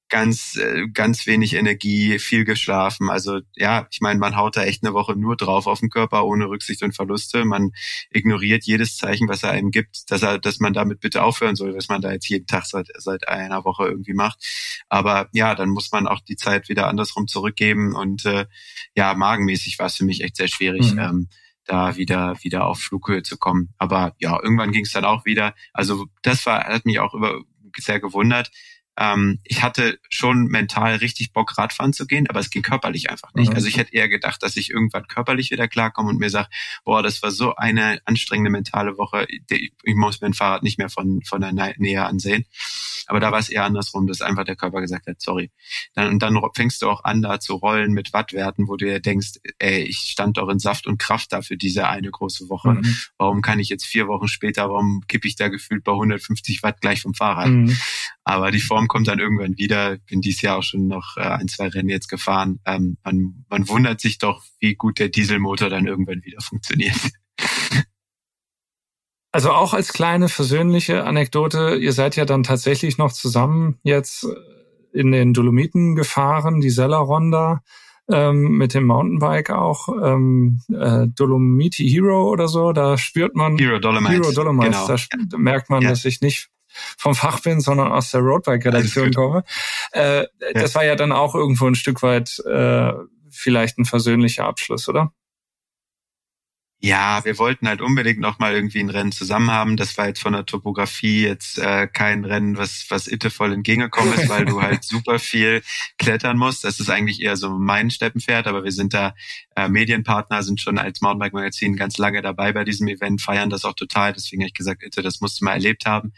ganz, äh, ganz wenig Energie, viel geschlafen. Also ja, ich meine, man haut da echt eine Woche nur drauf auf den Körper, ohne Rücksicht und Verluste. Man ignoriert jedes Zeichen, was er einem gibt, dass er, dass man damit bitte aufhören soll, was man da jetzt jeden Tag seit, seit einer Woche irgendwie macht. Aber ja, dann muss man auch die Zeit wieder andersrum zurückgeben und äh, ja, magenmäßig war es für mich echt sehr schwierig. Mhm. Ähm, da wieder wieder auf Flughöhe zu kommen. Aber ja, irgendwann ging es dann auch wieder. Also das war hat mich auch über sehr gewundert, ähm, ich hatte schon mental richtig Bock, Radfahren zu gehen, aber es ging körperlich einfach nicht. Mhm. Also ich hätte eher gedacht, dass ich irgendwann körperlich wieder klarkomme und mir sage, boah, das war so eine anstrengende mentale Woche, ich muss mein Fahrrad nicht mehr von, von der Nähe ansehen. Aber da war es eher andersrum, dass einfach der Körper gesagt hat, sorry. Dann, und dann fängst du auch an, da zu rollen mit Wattwerten, wo du dir denkst, ey, ich stand doch in Saft und Kraft da für diese eine große Woche. Mhm. Warum kann ich jetzt vier Wochen später, warum kippe ich da gefühlt bei 150 Watt gleich vom Fahrrad? Mhm. Aber die Form kommt dann irgendwann wieder. Bin dieses Jahr auch schon noch äh, ein, zwei Rennen jetzt gefahren. Ähm, man, man wundert sich doch, wie gut der Dieselmotor dann irgendwann wieder funktioniert. Also auch als kleine versöhnliche Anekdote, ihr seid ja dann tatsächlich noch zusammen jetzt in den Dolomiten gefahren, die Selleronda ähm, mit dem Mountainbike auch, ähm, äh, Dolomiti Hero oder so, da spürt man Hero Dolomites, Hero Dolomites genau. da merkt man, ja. dass ich nicht vom Fach bin, sondern aus der Roadbike-Redaktion komme. Äh, ja. Das war ja dann auch irgendwo ein Stück weit äh, vielleicht ein versöhnlicher Abschluss, oder? Ja, wir wollten halt unbedingt noch mal irgendwie ein Rennen zusammen haben. Das war jetzt von der Topografie jetzt äh, kein Rennen, was was Itte voll entgegengekommen ist, weil du halt super viel klettern musst. Das ist eigentlich eher so mein Steppenpferd, aber wir sind da äh, Medienpartner, sind schon als Mountainbike Magazin ganz lange dabei bei diesem Event, feiern das auch total. Deswegen habe ich gesagt, Itte, das musst du mal erlebt haben.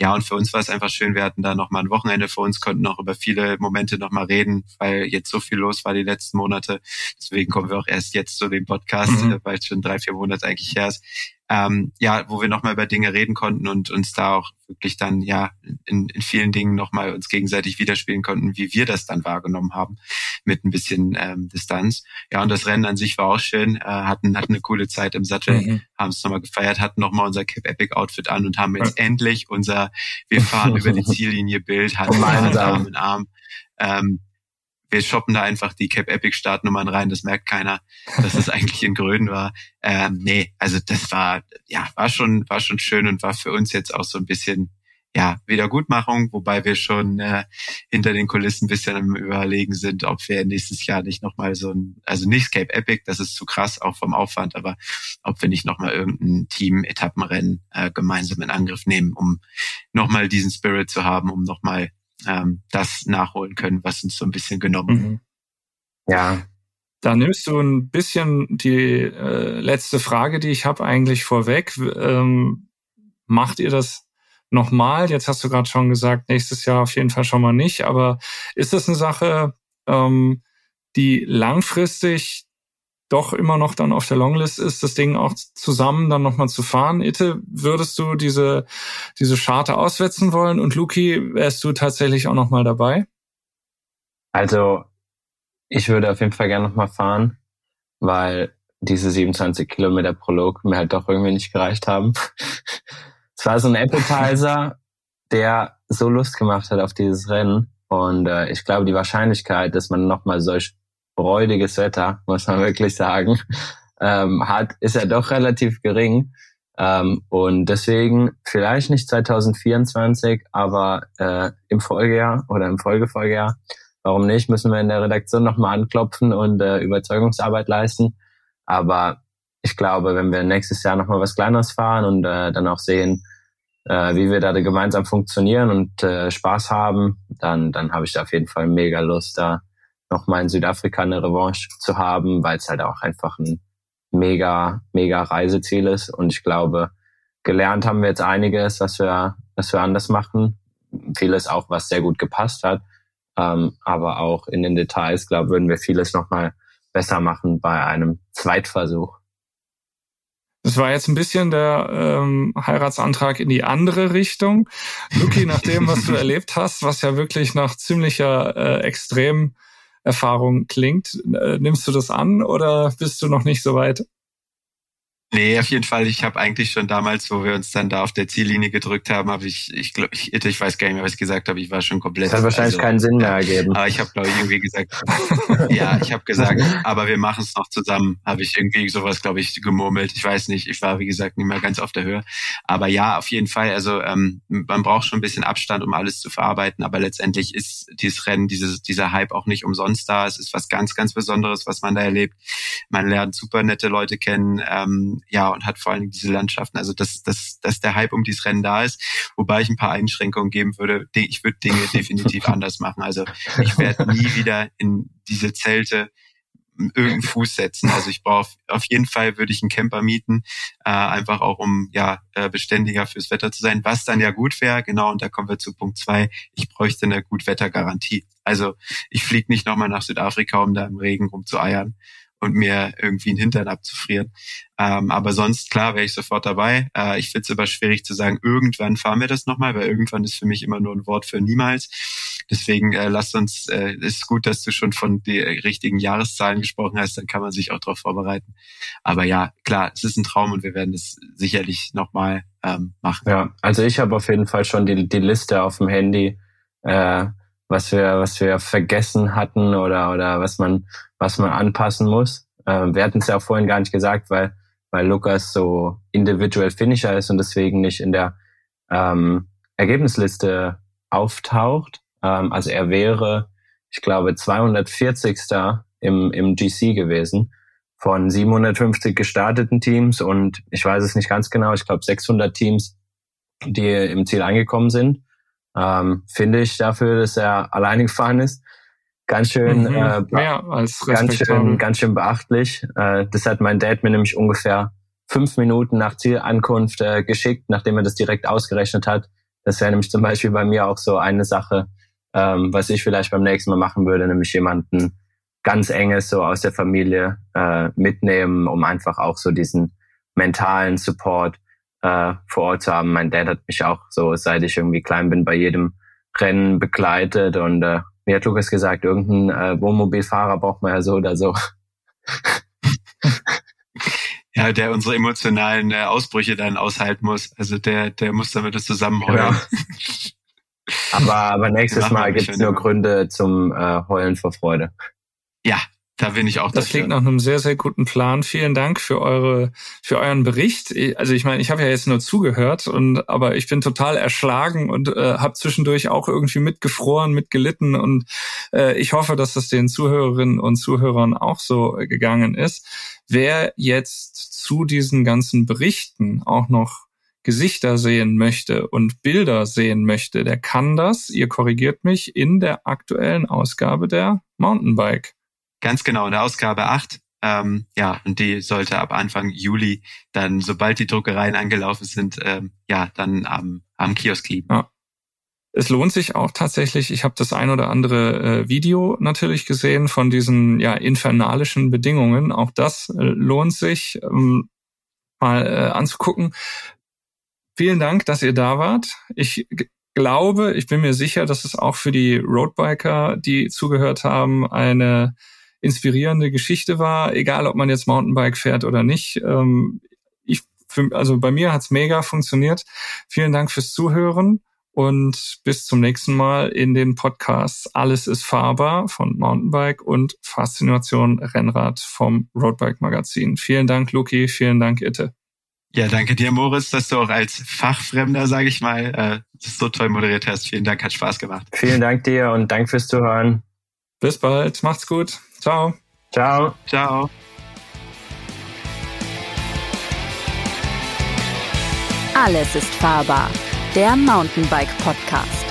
Ja, und für uns war es einfach schön. Wir hatten da noch mal ein Wochenende für uns, konnten noch über viele Momente noch mal reden, weil jetzt so viel los war die letzten Monate. Deswegen kommen wir auch erst jetzt zu dem Podcast, mhm. weil es schon drei vier Monate eigentlich her ist, ähm, ja, wo wir nochmal über Dinge reden konnten und uns da auch wirklich dann ja in, in vielen Dingen nochmal uns gegenseitig widerspielen konnten, wie wir das dann wahrgenommen haben mit ein bisschen ähm, Distanz. Ja, und das Rennen an sich war auch schön, äh, hatten, hatten eine coole Zeit im Sattel, mhm. haben es nochmal gefeiert, hatten nochmal unser Cap Epic Outfit an und haben jetzt ja. endlich unser Wir fahren über die Ziellinie Bild, hatten Arm in Arm. Ähm, wir shoppen da einfach die Cap Epic Startnummern rein, das merkt keiner, dass es eigentlich in Grün war. Ähm, nee, also das war, ja, war schon, war schon schön und war für uns jetzt auch so ein bisschen, ja, Wiedergutmachung, wobei wir schon äh, hinter den Kulissen ein bisschen am Überlegen sind, ob wir nächstes Jahr nicht nochmal so ein, also nicht Cape Epic, das ist zu krass, auch vom Aufwand, aber ob wir nicht nochmal irgendein Team-Etappenrennen äh, gemeinsam in Angriff nehmen, um nochmal diesen Spirit zu haben, um nochmal ähm, das nachholen können, was uns so ein bisschen genommen. Mhm. Ja. Da nimmst du ein bisschen die äh, letzte Frage, die ich habe, eigentlich vorweg. Ähm, macht ihr das nochmal? Jetzt hast du gerade schon gesagt, nächstes Jahr auf jeden Fall schon mal nicht. Aber ist das eine Sache, ähm, die langfristig doch immer noch dann auf der Longlist ist, das Ding auch zusammen dann nochmal zu fahren. Itte, würdest du diese, diese Charte auswetzen wollen? Und Luki, wärst du tatsächlich auch nochmal dabei? Also, ich würde auf jeden Fall gerne nochmal fahren, weil diese 27 Kilometer Prolog mir halt doch irgendwie nicht gereicht haben. es war so ein Appetizer, der so Lust gemacht hat auf dieses Rennen. Und äh, ich glaube, die Wahrscheinlichkeit, dass man nochmal solch räudiges Wetter, muss man wirklich sagen, ähm, hat, ist ja doch relativ gering. Ähm, und deswegen vielleicht nicht 2024, aber äh, im Folgejahr oder im Folgefolgejahr, warum nicht, müssen wir in der Redaktion nochmal anklopfen und äh, Überzeugungsarbeit leisten. Aber ich glaube, wenn wir nächstes Jahr nochmal was Kleineres fahren und äh, dann auch sehen, äh, wie wir da gemeinsam funktionieren und äh, Spaß haben, dann, dann habe ich da auf jeden Fall mega Lust, da nochmal in Südafrika eine Revanche zu haben, weil es halt auch einfach ein mega, mega Reiseziel ist. Und ich glaube, gelernt haben wir jetzt einiges, was wir, was wir anders machen. Vieles auch, was sehr gut gepasst hat. Ähm, aber auch in den Details, glaube würden wir vieles nochmal besser machen bei einem Zweitversuch. Das war jetzt ein bisschen der ähm, Heiratsantrag in die andere Richtung. Luki, nach dem, was du erlebt hast, was ja wirklich nach ziemlicher äh, extrem Erfahrung klingt. Äh, nimmst du das an oder bist du noch nicht so weit? Nee, auf jeden Fall. Ich habe eigentlich schon damals, wo wir uns dann da auf der Ziellinie gedrückt haben, habe ich, ich glaube, ich, ich weiß gar nicht mehr, was ich gesagt habe. Ich war schon komplett. Das hat wahrscheinlich also, keinen Sinn mehr ergeben. Aber ich habe, glaube ich, irgendwie gesagt, ja, ich habe gesagt, aber wir machen es noch zusammen. Habe ich irgendwie sowas, glaube ich, gemurmelt. Ich weiß nicht. Ich war, wie gesagt, nicht mehr ganz auf der Höhe. Aber ja, auf jeden Fall. Also ähm, man braucht schon ein bisschen Abstand, um alles zu verarbeiten. Aber letztendlich ist dieses Rennen, dieses, dieser Hype auch nicht umsonst da. Es ist was ganz, ganz Besonderes, was man da erlebt. Man lernt super nette Leute kennen. Ähm, ja, und hat vor allen Dingen diese Landschaften. Also dass, dass, dass der Hype um dieses Rennen da ist, wobei ich ein paar Einschränkungen geben würde. Ich würde Dinge definitiv anders machen. Also ich werde nie wieder in diese Zelte irgendeinen Fuß setzen. Also ich brauche auf jeden Fall würde ich einen Camper mieten, äh, einfach auch um ja äh, beständiger fürs Wetter zu sein, was dann ja gut wäre. Genau, und da kommen wir zu Punkt zwei. Ich bräuchte eine Gutwettergarantie. Also ich fliege nicht nochmal nach Südafrika, um da im Regen rumzueiern und mir irgendwie einen Hintern abzufrieren. Ähm, aber sonst, klar, wäre ich sofort dabei. Äh, ich finde es aber schwierig zu sagen, irgendwann fahren wir das nochmal, weil irgendwann ist für mich immer nur ein Wort für niemals. Deswegen äh, lasst uns, äh, ist gut, dass du schon von den richtigen Jahreszahlen gesprochen hast, dann kann man sich auch darauf vorbereiten. Aber ja, klar, es ist ein Traum und wir werden es sicherlich nochmal ähm, machen. Ja, also ich habe auf jeden Fall schon die, die Liste auf dem Handy. Äh, was wir, was wir vergessen hatten oder, oder was man, was man anpassen muss. Ähm, wir hatten es ja auch vorhin gar nicht gesagt, weil, weil Lukas so Individual Finisher ist und deswegen nicht in der ähm, Ergebnisliste auftaucht. Ähm, also er wäre, ich glaube, 240. im, im GC gewesen von 750 gestarteten Teams und ich weiß es nicht ganz genau, ich glaube 600 Teams, die im Ziel angekommen sind ähm, finde ich dafür, dass er alleine gefahren ist, ganz schön, mhm, äh, mehr als ganz schön, ganz schön beachtlich. Äh, das hat mein Dad mir nämlich ungefähr fünf Minuten nach Zielankunft äh, geschickt, nachdem er das direkt ausgerechnet hat. Das wäre nämlich zum Beispiel bei mir auch so eine Sache, ähm, was ich vielleicht beim nächsten Mal machen würde, nämlich jemanden ganz enges so aus der Familie äh, mitnehmen, um einfach auch so diesen mentalen Support äh, vor Ort zu haben. Mein Dad hat mich auch so, seit ich irgendwie klein bin, bei jedem Rennen begleitet und äh, mir hat Lukas gesagt, irgendein äh, Wohnmobilfahrer braucht man ja so oder so. ja, der unsere emotionalen äh, Ausbrüche dann aushalten muss. Also der, der muss damit das zusammenheulen. Ja. aber, aber nächstes Mal gibt es nur Gründe zum äh, Heulen vor Freude. Ja, da bin ich auch. Das dafür. klingt nach einem sehr, sehr guten Plan. Vielen Dank für eure, für euren Bericht. Also ich meine, ich habe ja jetzt nur zugehört und aber ich bin total erschlagen und äh, habe zwischendurch auch irgendwie mitgefroren, mitgelitten und äh, ich hoffe, dass das den Zuhörerinnen und Zuhörern auch so gegangen ist. Wer jetzt zu diesen ganzen Berichten auch noch Gesichter sehen möchte und Bilder sehen möchte, der kann das, ihr korrigiert mich, in der aktuellen Ausgabe der Mountainbike Ganz genau, in der Ausgabe 8. Ähm, ja, und die sollte ab Anfang Juli dann, sobald die Druckereien angelaufen sind, ähm, ja, dann am, am Kiosk liegen. Ja. Es lohnt sich auch tatsächlich, ich habe das ein oder andere äh, Video natürlich gesehen von diesen ja infernalischen Bedingungen. Auch das äh, lohnt sich ähm, mal äh, anzugucken. Vielen Dank, dass ihr da wart. Ich glaube, ich bin mir sicher, dass es auch für die Roadbiker, die zugehört haben, eine inspirierende Geschichte war, egal ob man jetzt Mountainbike fährt oder nicht. Ähm, ich, für, also bei mir hat's mega funktioniert. Vielen Dank fürs Zuhören und bis zum nächsten Mal in den Podcasts Alles ist fahrbar von Mountainbike und Faszination Rennrad vom Roadbike Magazin. Vielen Dank, Luki. Vielen Dank, Itte. Ja, danke dir, Moritz, dass du auch als Fachfremder, sage ich mal, äh, das so toll moderiert hast. Vielen Dank, hat Spaß gemacht. Vielen Dank dir und Dank fürs Zuhören. Bis bald. Macht's gut. Ciao. Ciao. Ciao. Alles ist fahrbar. Der Mountainbike Podcast.